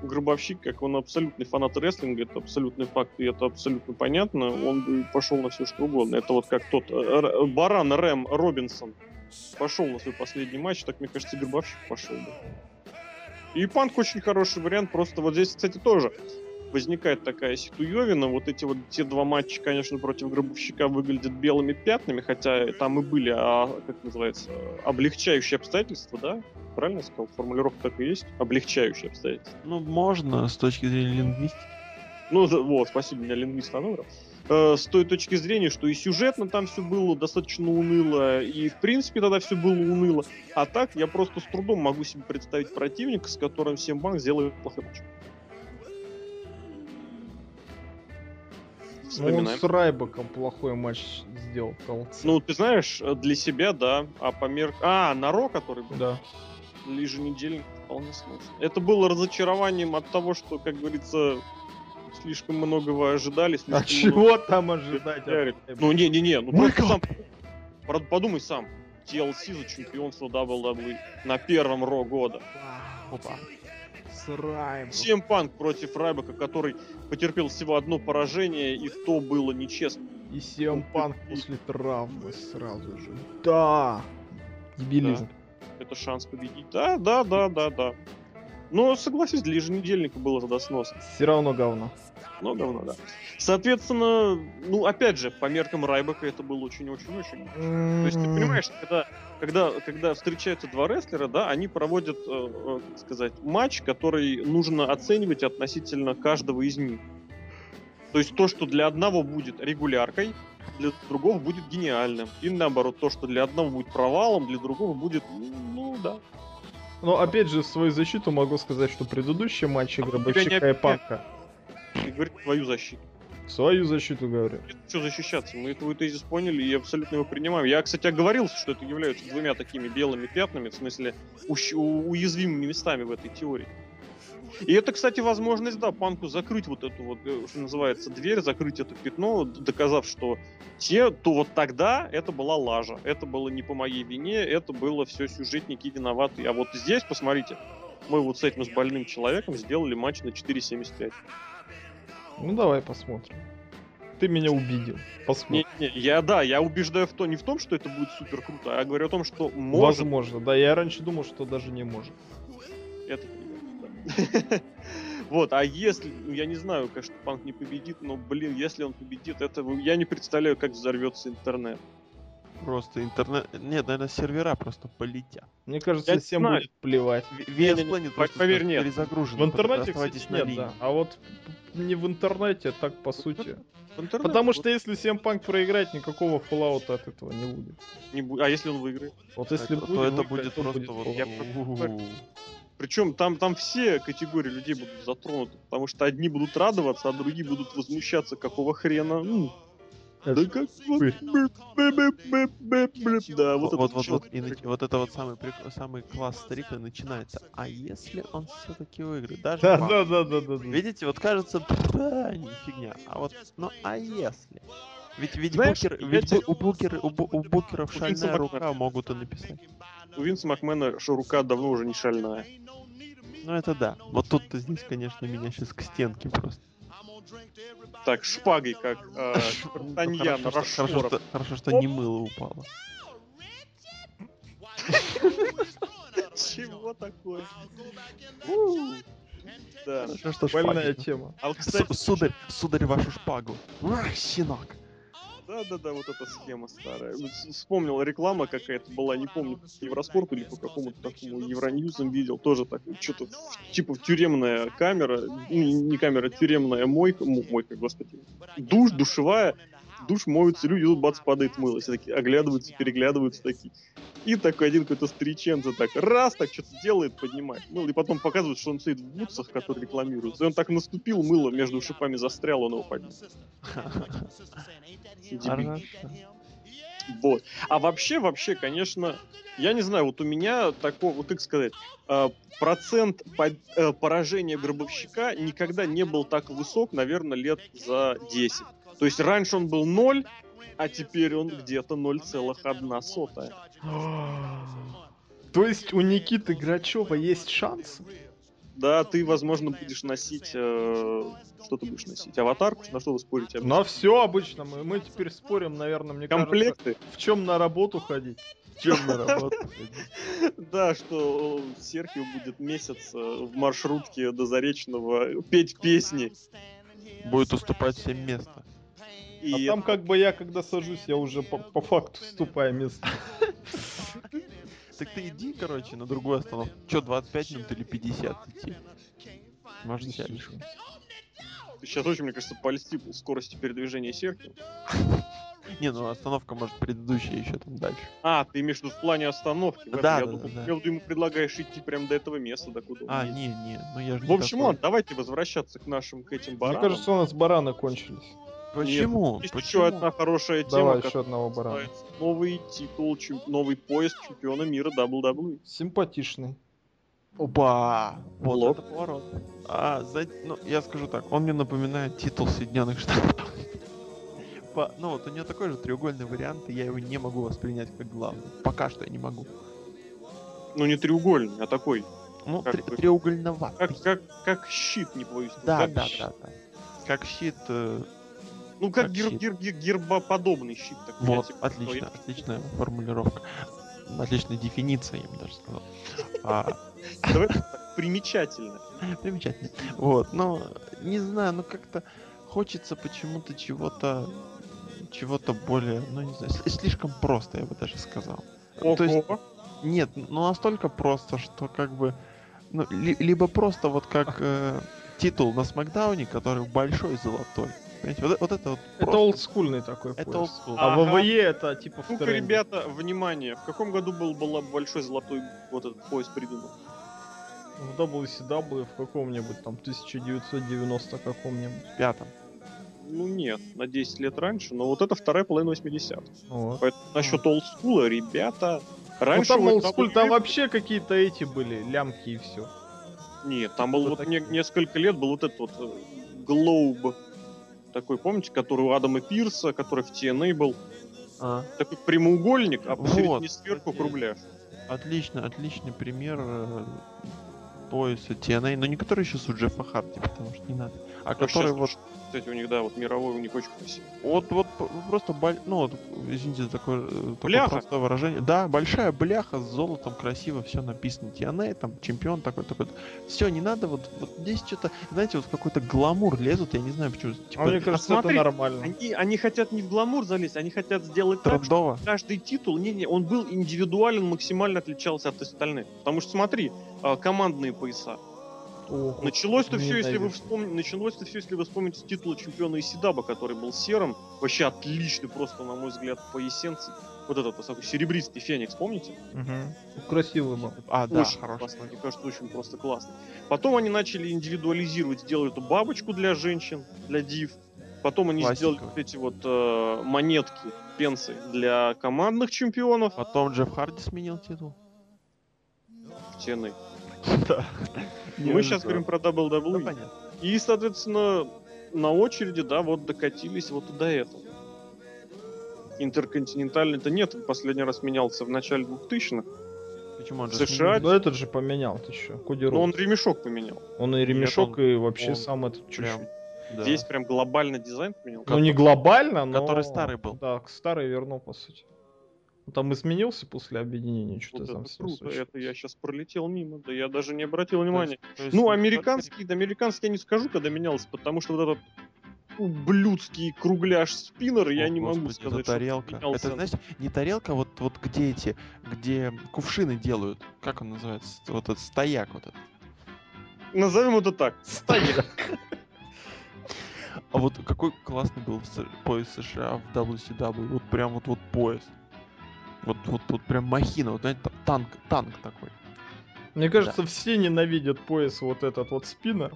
Гробовщик, как он абсолютный фанат рестлинга, это абсолютный факт, и это абсолютно понятно, он бы пошел на все что угодно. Это вот как тот э, баран Рэм Робинсон пошел на свой последний матч, так, мне кажется, Гробовщик пошел бы. И Панк очень хороший вариант, просто вот здесь, кстати, тоже возникает такая ситуевина. Вот эти вот те два матча, конечно, против Гробовщика выглядят белыми пятнами, хотя там и были, а, как называется, облегчающие обстоятельства, да? Правильно я сказал? Формулировка так и есть. Облегчающие обстоятельства. Ну, можно с точки зрения лингвистики. Ну, вот, спасибо, меня лингвист Анура. Э, с той точки зрения, что и сюжетно там все было достаточно уныло, и в принципе тогда все было уныло. А так я просто с трудом могу себе представить противника, с которым всем банк сделает плохой матч. Ну, он с Райбаком плохой матч сделал. Колодцы. Ну, ты знаешь, для себя, да. А по мер... А, на Ро, который был? Да. Еженедельник вполне сложно. Это было разочарованием от того, что, как говорится, слишком многого ожидали. А чего много... там ожидать? Ну, не-не-не, ну просто сам... Подумай сам. TLC за чемпионство WWE на первом Ро года. Опа с Райбом. CM Punk против Райбака, который потерпел всего одно поражение, и то было нечестно. И CM Punk после травмы сразу же. Да! Дебилизм. Да. Это шанс победить. Да, да, да, да, да. Но, согласись, для еженедельника было тогда сносно. Все равно говно. Ну, говно, да. Соответственно, ну, опять же, по меркам Райбака это было очень-очень-очень. То есть, ты понимаешь, когда когда, когда встречаются два рестлера, да, они проводят, э, э, как сказать, матч, который нужно оценивать относительно каждого из них. То есть то, что для одного будет регуляркой, для другого будет гениальным. И наоборот, то, что для одного будет провалом, для другого будет, ну, да. Но опять же, в свою защиту могу сказать, что предыдущие матчи а Гробовщика и Панка... И говорит твою защиту. Свою защиту говорю. Что защищаться? Мы твой тезис поняли и абсолютно его принимаем. Я, кстати, оговорился, что это являются двумя такими белыми пятнами, в смысле уязвимыми местами в этой теории. И это, кстати, возможность, да, панку закрыть вот эту вот, э, что называется, дверь, закрыть это пятно, доказав, что те, то вот тогда это была лажа. Это было не по моей вине, это было все сюжетники виноваты. А вот здесь, посмотрите, мы вот с этим с больным человеком сделали матч на 4.75. Ну давай посмотрим. Ты меня убедил. Посмотрим. Не, не, я да, я убеждаю в то не в том, что это будет супер круто, а говорю о том, что может. Возможно, да. Я раньше думал, что даже не может. Это. Вот, а если, ну, я не знаю, конечно, Панк не победит, но, блин, если он победит, это я не представляю, как взорвется интернет. Просто интернет... Нет, наверное, сервера просто полетят. Мне кажется, я всем будет плевать. VS Planet просто поверь, нет. перезагружен. В интернете, кстати, нет, да. А вот не в интернете, так по сути. Интернете, Потому что если всем панк проиграет, никакого Fallout от этого не будет. Не бу... А если он выиграет? Вот если это, будет, то это будет просто будет вот... Причем там, там все категории людей будут затронуты, потому что одни будут радоваться, а другие будут возмущаться, какого хрена. Ну, да как Да, вот, вот, вот, вот, и вот это вот самый, самый класс старика начинается. А если он все-таки выиграет? Даже да, да, да, да, да, Видите, вот кажется, да, не фигня. А вот, ну а если? Ведь, ведь, Знаешь, букер, ведь у, букер, у, у букеров у шальная рука могут и написать. У Винса Макмена что рука давно уже не шальная. Ну это да. Вот тут-то здесь, конечно, меня сейчас к стенке просто. Так, шпагой, как э, Таньян хорошо, хорошо, что, хорошо, что не мыло упало. Чего такое? Да. Хорошо, что Больная тема. А вот, кстати... Сударь, сударь, вашу шпагу. Щенок. Да-да-да, вот эта схема старая. Вспомнил реклама какая-то была, не помню, по Евроспорту или по какому-то такому Евроньюзом видел, тоже так, что-то типа тюремная камера, ну, не камера, тюремная мойка, мойка, господи, душ, душевая, душ моются, люди, тут бац, падает мыло. Все такие оглядываются, переглядываются такие. И такой один какой-то стариченца так раз так что-то делает, поднимает мыло. И потом показывают, что он стоит в бутсах, которые рекламируются. И он так наступил, мыло между шипами застрял, он его поднял. Вот. А вообще, вообще, конечно, я не знаю, вот у меня такой, вот как сказать, э, процент э, поражения гробовщика никогда не был так высок, наверное, лет за 10. То есть раньше он был 0, а теперь он где-то 0,1 сотая. То есть у Никиты Грачева есть шанс? Да, ты, возможно, будешь носить... Э, что ты будешь носить? Аватарку? На что вы спорите? На все обычно. Мы, мы теперь спорим, наверное, мне Комплекты? кажется, в чем на работу ходить. В чем на работу? Да, что Серхио будет месяц э, в маршрутке до Заречного петь песни. Будет уступать всем место. И... А там как бы я, когда сажусь, я уже по, по факту вступаю место. Так ты иди, короче, на другую остановку. Че, 25 минут или 50 идти? Может, сядешь. Ты сейчас очень, мне кажется, польстил скорости передвижения Серхио. Не, ну остановка, может, предыдущая еще там дальше. А, ты имеешь в виду в плане остановки? Да, да, я да, думал, да. Я думаю, ему предлагаешь идти прямо до этого места, до куда он А, не, не, ну я же В общем, ладно, давайте возвращаться к нашим, к этим Мне баранам. кажется, у нас бараны кончились. Почему? Есть Почему? еще одна хорошая тема, Давай еще одного барана. новый титул, чем- новый пояс чемпиона мира WWE. Симпатичный. Опа! Вот Лоб. это поворот. А, за... ну, я скажу так, он мне напоминает титул Соединенных Штатов. По- Ну вот, у него такой же треугольный вариант, и я его не могу воспринять как главный. Пока что я не могу. Ну, не треугольный, а такой, Ну, Как тре- бы- треугольноватый. как, как, как щит, не боюсь. Да, Как да, щит. да, да. Как щит. э, Ну, как, как гер- щит. гер- гер- гербоподобный щит. Такой, Вот, типа, отлично, говорю. отличная формулировка. Отличная дефиниция, я бы даже сказал. А, примечательно. Примечательно. Вот, но не знаю, ну как-то хочется почему-то чего-то чего-то более, ну не знаю, сли- слишком просто, я бы даже сказал. Ого. То есть, нет, ну настолько просто, что как бы, ну, ли- либо просто вот как э, титул на Смакдауне, который большой золотой. Понимаете, вот, э- вот это вот Это просто- олдскульный такой это пояс. олдскул. А Ага. ВВЕ это типа в Ну-ка, тренде. ребята, внимание. В каком году был, был большой золотой вот этот пояс придуман? В WCW в каком-нибудь там 1990 каком-нибудь. пятом. Ну нет, на 10 лет раньше, но вот это вторая половина 80 Вот. Поэтому насчет олдскула, ребята, Ну раньше... там у олдскуль, там вообще какие-то эти были, лямки и все. Нет, там был Вот вот не- несколько лет был вот этот вот э, Глоуб, такой, помните, который у Адама Пирса, который в TNA был, А, такой прямоугольник, а Вот, посередине сверху кстати. кругляш. отлично, отличный пример э, пояса TNA, но не который сейчас у Джеффа Харди, потому что не надо, а Ну, который щас, вот Кстати, у них, да, вот мировой у них очень красивый. Вот, вот просто, боль- ну, вот, извините за такое, э, такое Бляха. простое выражение. Да, большая бляха с золотом, красиво, все написано. TNA, там, чемпион такой, такой. Все, не надо, вот, вот здесь что-то, знаете, вот какой-то гламур лезут, я не знаю почему. Типа, А мне кажется, это смотри, нормально. Они, они хотят не в гламур залезть, они хотят сделать так, что каждый титул, не-не, он был индивидуален, максимально отличался от остальных. Потому что смотри, а, командные пояса. Ох, Началось-то все, если вы вспомните, началось-то все, если вы вспомните с титула чемпиона Исидаба, который был серым, вообще отличный просто, на мой взгляд, по эссенции. Вот этот такой серебристый феникс, помните? Мгм. Красивый был. А, да, очень хороший. классно, мне кажется, очень просто классно. Потом они начали индивидуализировать, сделали эту бабочку для женщин, для див. Потом они сделали Пластиковый. вот эти вот э, монетки, пенсы для командных чемпионов Потом Джефф Харди сменил титул. в TNA. Да. Мы сейчас говорим про Ну, WWE. И, соответственно, на очереди, да, вот докатились вот и до этого. Интерконтинентальный-то нет, последний раз менялся в начале 2000-х. Почему он же США Ну этот же поменял, что, Коди Но он ремешок поменял. Он и ремешок, он- и вообще он сам этот чуть-чуть. прям, да. Здесь прям глобально дизайн поменял. Ну не глобально, но... который старый был. Да, старый вернул, по сути. Он там изменился после объединения, что-то Вот там это с ним круто, случилось. это я сейчас пролетел мимо, да я даже не обратил То есть- внимания. то есть Ну, американский, да, американский я не скажу, когда менялся, потому что вот этот ублюдский кругляш спиннер, я не могу господи, это сказать, что тарелка. менялся. Это, знаете, не тарелка, вот, вот где эти, где кувшины делают. Как он называется? Вот этот стояк вот этот. Назовем это так. Стояк. А вот какой классный был пояс США в WCW. Вот прям вот вот пояс. Вот, вот, вот прям махина, вот знаете, та- танк, танк такой. Мне кажется, все ненавидят пояс вот этот вот спиннер.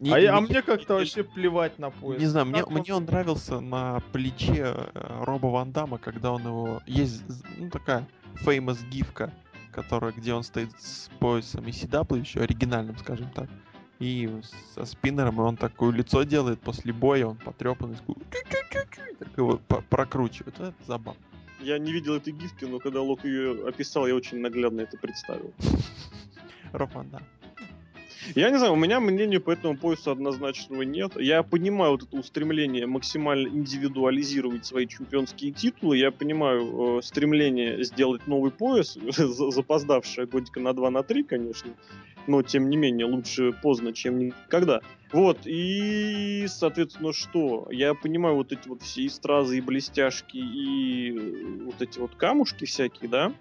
Не- а, я- а не- мне как-то не- вообще плевать на пояс. Не знаю, мне, мне он нравился на плече э, Роба Ван Дамма, когда он его... Есть, ну, такая famous гифка, которая, где он стоит с поясом ECW, еще оригинальным, скажем так. и со спиннером, и он такое лицо делает после боя, он потрепанный, так его прокручивает. Это забавно. Я не видел этой гифки, но когда Лок ее описал, я очень наглядно это представил. Роман, да. Я не знаю, у меня мнения по этому поясу однозначного нет. Я понимаю вот это устремление максимально индивидуализировать свои чемпионские титулы. Я понимаю э, стремление сделать новый пояс, запоздавшее годика на 2 на 3, конечно. Но, тем не менее, лучше поздно, чем никогда. Вот, и, соответственно, что? Я понимаю вот эти вот все и стразы, и блестяшки, и вот эти вот камушки всякие, да?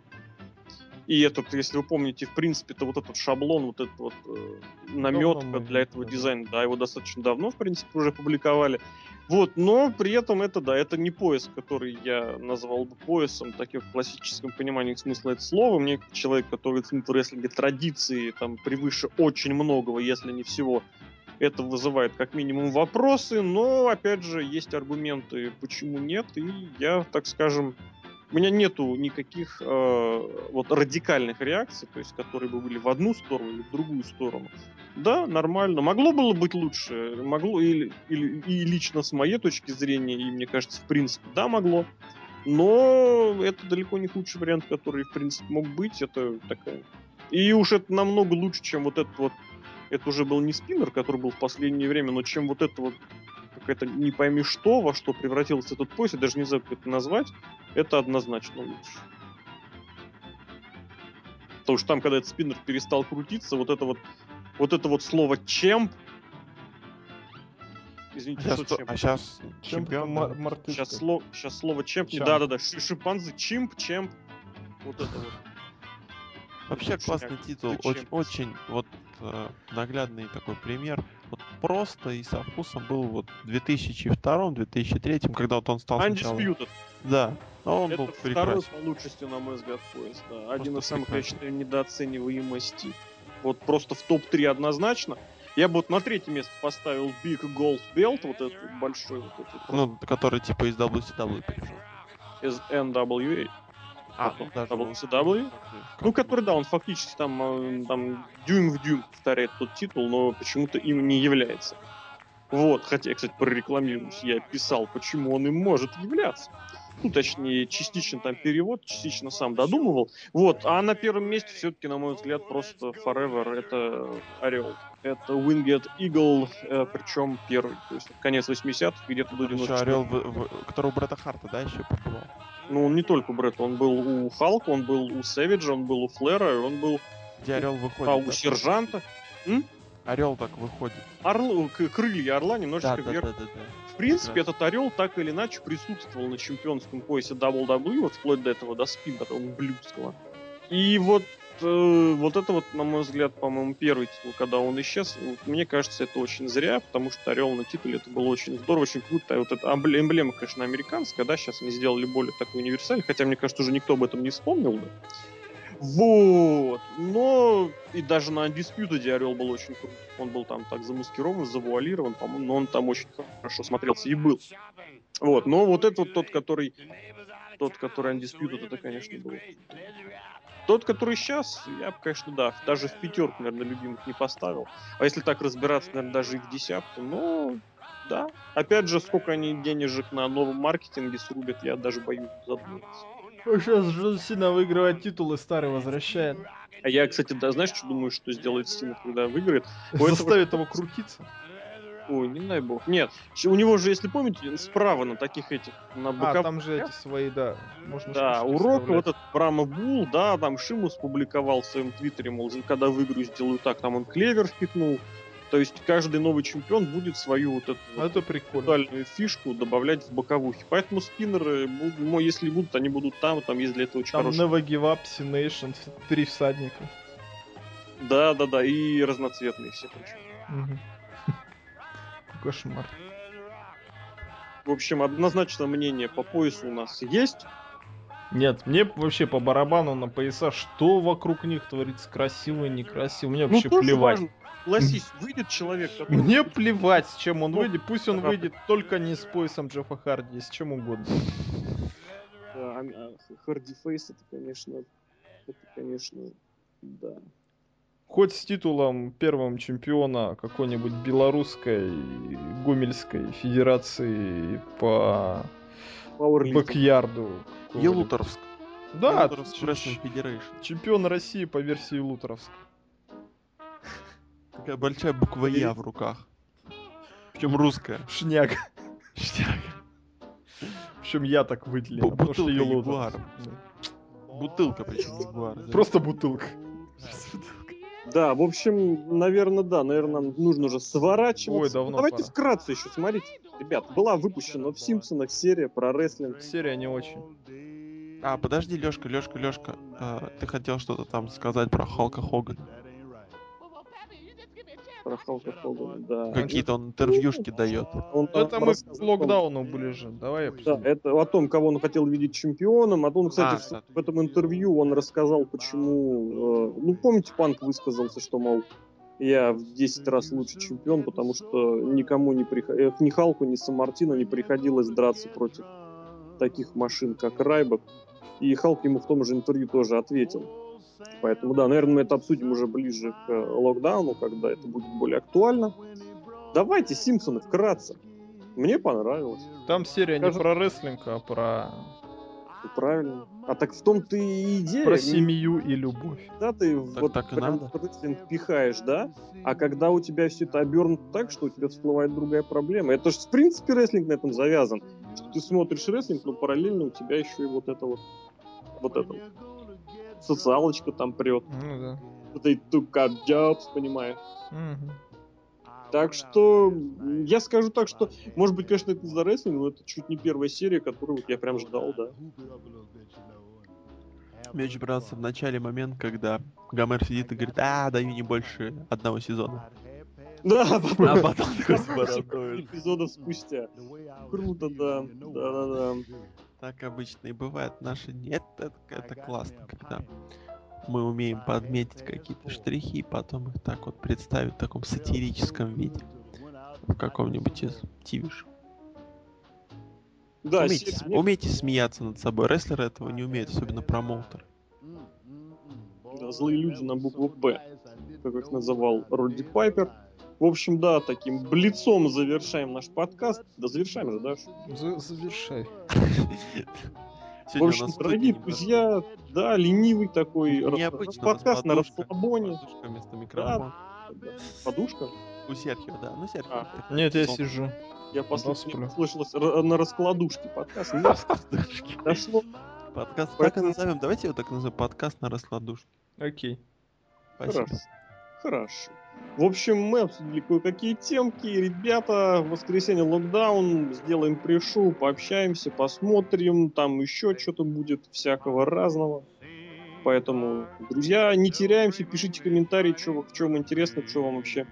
И этот, если вы помните, в принципе, то вот этот шаблон, вот этот вот э, наметка для этого дизайна, да, его достаточно давно, в принципе, уже публиковали. Вот, но при этом это, да, это не пояс, который я назвал бы поясом, таким в классическом понимании смысла этого слова. Мне человек, который ценит в рестлинге традиции, там, превыше очень многого, если не всего, это вызывает как минимум вопросы, но, опять же, есть аргументы, почему нет, и я, так скажем, у меня нету никаких э, вот радикальных реакций, то есть которые бы были в одну сторону или в другую сторону. Да, нормально. Могло было быть лучше, могло или, или и лично с моей точки зрения, и мне кажется, в принципе, да, могло. Но это далеко не худший вариант, который, в принципе, мог быть. Это такая... И уж это намного лучше, чем вот этот вот... Это уже был не спиннер, который был в последнее время, но чем вот это вот какая-то не пойми что, во что превратился этот пояс, я даже не знаю, как это назвать, это однозначно лучше. Потому что там, когда этот спиннер перестал крутиться, вот это вот, вот это вот слово чемп, Извините, сейчас, что чемп? А сейчас чемпион? Мар- сейчас, слово, сейчас слово чемп. чемп. Да-да-да, шимпанзе, чимп, чемп. Вот это вот. Вообще классный титул, очень, очень вот наглядный такой пример. Вот просто и со вкусом был вот в 2002-2003, когда вот он стал Undisputed. сначала... Да, но он Это был второй по лучшести, на мой взгляд, поезд. Да. Один из самых, я считаю, недооцениваемости. Вот просто в топ-3 однозначно. Я бы вот на третье место поставил Big Gold Belt, вот этот большой. Вот этот, ну, который типа из WCW пришел. Из NWA. А, даже WCW. Ну, который, да, он фактически там, э, там дюйм в дюйм повторяет тот титул, но почему-то им не является. Вот, хотя кстати, прорекламируюсь, я писал, почему он им может являться. Ну, точнее, частично там перевод, частично сам додумывал. Вот, а на первом месте все-таки, на мой взгляд, просто Forever это Орел. Это Winged Eagle, э, причем первый, то есть конец 80-х, где-то до 94 Орел, который у Брэда Харта, да, еще побывал? Ну, он не только у Бретта, он был у Халка, он был у Сэвиджа, он был у Флера, он был... Где Орел выходит? А, у да? Сержанта. М? Орел так выходит. Орл, крылья орла немножечко да, вверх. Да, да, да, да. В принципе, этот орел так или иначе присутствовал на чемпионском поясе WWE, вот вплоть до этого, до спиннера, блюдского. И вот э, вот это вот, на мой взгляд, по-моему, первый титул, когда он исчез. Вот, мне кажется, это очень зря, потому что Орел на титуле это было очень здорово, очень круто. И вот эта эмблема, конечно, американская, да, сейчас они сделали более такой универсальный, хотя, мне кажется, уже никто об этом не вспомнил бы. Вот. Но и даже на Undisputed Орел был очень крут. Он был там так замаскирован, завуалирован, по-моему, но он там очень хорошо смотрелся и был. Вот. Но вот этот вот тот, который тот, который Undisputed, это, конечно, был. Тот, который сейчас, я бы, конечно, да, даже в пятерку, наверное, любимых не поставил. А если так разбираться, наверное, даже и в десятку, но да. Опять же, сколько они денежек на новом маркетинге срубят, я даже боюсь задуматься. Сейчас Джон Сина выигрывает титул и старый возвращает. А я, кстати, да, знаешь, что думаю, что сделает Сина, когда выиграет? Заставит этого... его крутиться. Ой, не дай бог. Нет, у него же, если помните, справа на таких этих, на боковых... А, там же эти свои, да. Можно да, урок вот этот Брама Бул, да, там Шимус публиковал в своем твиттере, мол, когда выиграю, сделаю так, там он клевер впихнул. То есть каждый новый чемпион будет свою вот эту а это вот фишку добавлять в боковухи. Поэтому спиннеры, если будут, они будут там, там есть для этого очень Там хороший... Never Give Up, три всадника. Да, да, да, и разноцветные все причем. Угу. Кошмар. В общем, однозначно мнение по поясу у нас есть. Нет, мне вообще по барабану на пояса, что вокруг них творится, красиво некрасиво. Мне ну, вообще плевать. Важно. Согласись, выйдет человек, который... Мне плевать, с чем он выйдет. Пусть он выйдет только не с поясом Джеффа Харди, с чем угодно. Да, а, Харди Фейс это, конечно, это, конечно, да. Хоть с титулом первым чемпиона какой-нибудь белорусской гомельской федерации по бэк-ярду. Елуторовск. Да, чемпион России по версии Лутеровск. Такая большая буква Я в руках. Причем русская. Шняк. Штяга. Причем я так выделил, потому что бутылка. Ягуара. Бутылка причем. Просто бутылка. Да, в общем, наверное, да, наверное, нам нужно уже сворачиваться. Ой, давно Давайте пора. вкратце еще, смотрите. Ребят, была выпущена в Симпсонах серия про рестлинг. Серия не очень. А, подожди, Лёшка, Лёшка, Лёшка. а, ты хотел что-то там сказать про Халка Хогана. Про Халка Хогана, да. Какие-то он интервьюшки дает. Он Ну, это мы к локдауну ближе. Давай Да, обсудим. это о том, кого он хотел видеть чемпионом. А то он, кстати, А, в- в этом интервью он рассказал, почему... э, ну, помните, Панк высказался, что, мол, я в 10 раз лучше чемпион, потому что никому не приходилось... Ни Халку, ни Самартину не приходилось драться против таких машин, как Райбок. И Халк ему в том же интервью тоже ответил. Поэтому, да, наверное, мы это обсудим уже ближе к э, локдауну, когда это будет более актуально. Давайте, Симпсоны, вкратце. Мне понравилось. Там серия не Скажем- про рестлинг, а про, Ну, Правильно. А так в том-то и идея. про Не семью и любовь. Когда ты Так- вот так и прям надо. рестлинг пихаешь, да? А когда у тебя все это обернуто так, что у тебя всплывает другая проблема. Это же, в принципе, рестлинг на этом завязан. Что ты смотришь рестлинг, но параллельно у тебя еще и вот это вот. Вот это вот. Социалочка там прет. Ну да. Вот two cut jobs, понимаешь? Так что я скажу так, что, может быть, конечно, это за рестлинг, но это чуть не первая серия, которую вот я прям ждал, да. Мне очень понравился в начале момент, когда Гомер сидит и говорит, а, даю не больше одного сезона. Да, А потом эпизодов спустя. Круто, да. Да-да-да. Так обычно и бывает наши дни. Это, это классно, когда мы умеем подметить какие-то штрихи, и потом их так вот представить в таком сатирическом виде. В каком-нибудь из тивиш. Да, умейте, серия- умейте смеяться над собой. Рестлеры этого не умеют, особенно промоутер. Да, злые люди на букву «П», как их называл Родди Пайпер. В общем, да, таким блицом завершаем наш подкаст. Да завершаем же, да? За- Завершай. В общем, дорогие друзья, да, ленивый такой подкаст на расслабоне. Подушка вместо микрофона. Подушка. У Серхио, да. Ну, Серхио. А. Нет, я сижу. Я сплю. послушал, слышалось р- на раскладушке подкаст. Нет, Подушки. дошло. Подкаст. Так и назовем. Давайте его так назовем. Подкаст на раскладушке. Окей. Спасибо. Хорошо. В общем, мы обсудили кое-какие темки. Ребята, в воскресенье локдаун, сделаем пришел, пообщаемся, посмотрим. Там еще что-то будет всякого разного. Поэтому, друзья, не теряемся, пишите комментарии, что, в чем интересно, что вам вообще,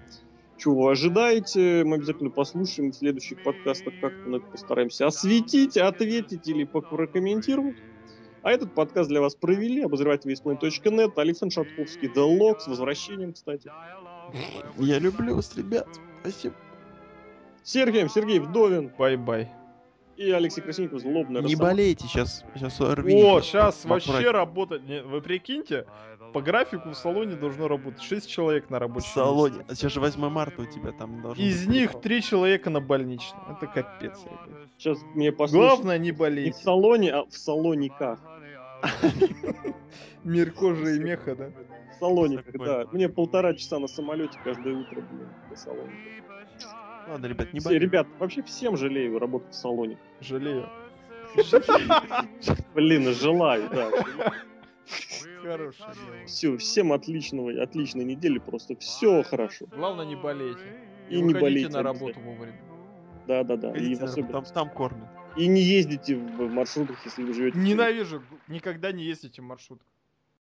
чего вы ожидаете. Мы обязательно послушаем в следующих подкастах, как-то постараемся осветить, ответить или прокомментировать. А этот подкаст для вас провели обозреватель весьмой.нет, Александр Шатковский, The Log, с возвращением, кстати. Я люблю вас, ребят. Спасибо. Сергей, Сергей Вдовин Бай-бай. И Алексей Красильников, злобная Не Росомаха. болейте сейчас. Сейчас ОРВИ. О, сейчас вообще работать. не- Вы прикиньте, по графику в салоне должно работать 6 человек на В рабочем салоне. месте. А сейчас же 8 марта у тебя там должно Из быть них прикол. 3 человека на больничном. Это капец, ребят. Сейчас мне послушать. Главное не Не в болеть. салоне, а в салониках. Мир кожи и меха, да? В салониках, да. Мне полтора часа на самолете каждое утро, блин, до салоника. Ладно, ребят, не Все, болейте. ребят, вообще всем жалею работать в салоне. Жалею. Блин, желаю, да. Дело. Все, всем отличного, отличной недели, просто все хорошо. Главное не болейте. И И, не болейте на работу вовремя. Да, да, да. И, Ходите, в особенно- там, там кормят. и не ездите в маршрутках, если вы живете. Ненавижу. Никогда не ездите в маршрутках.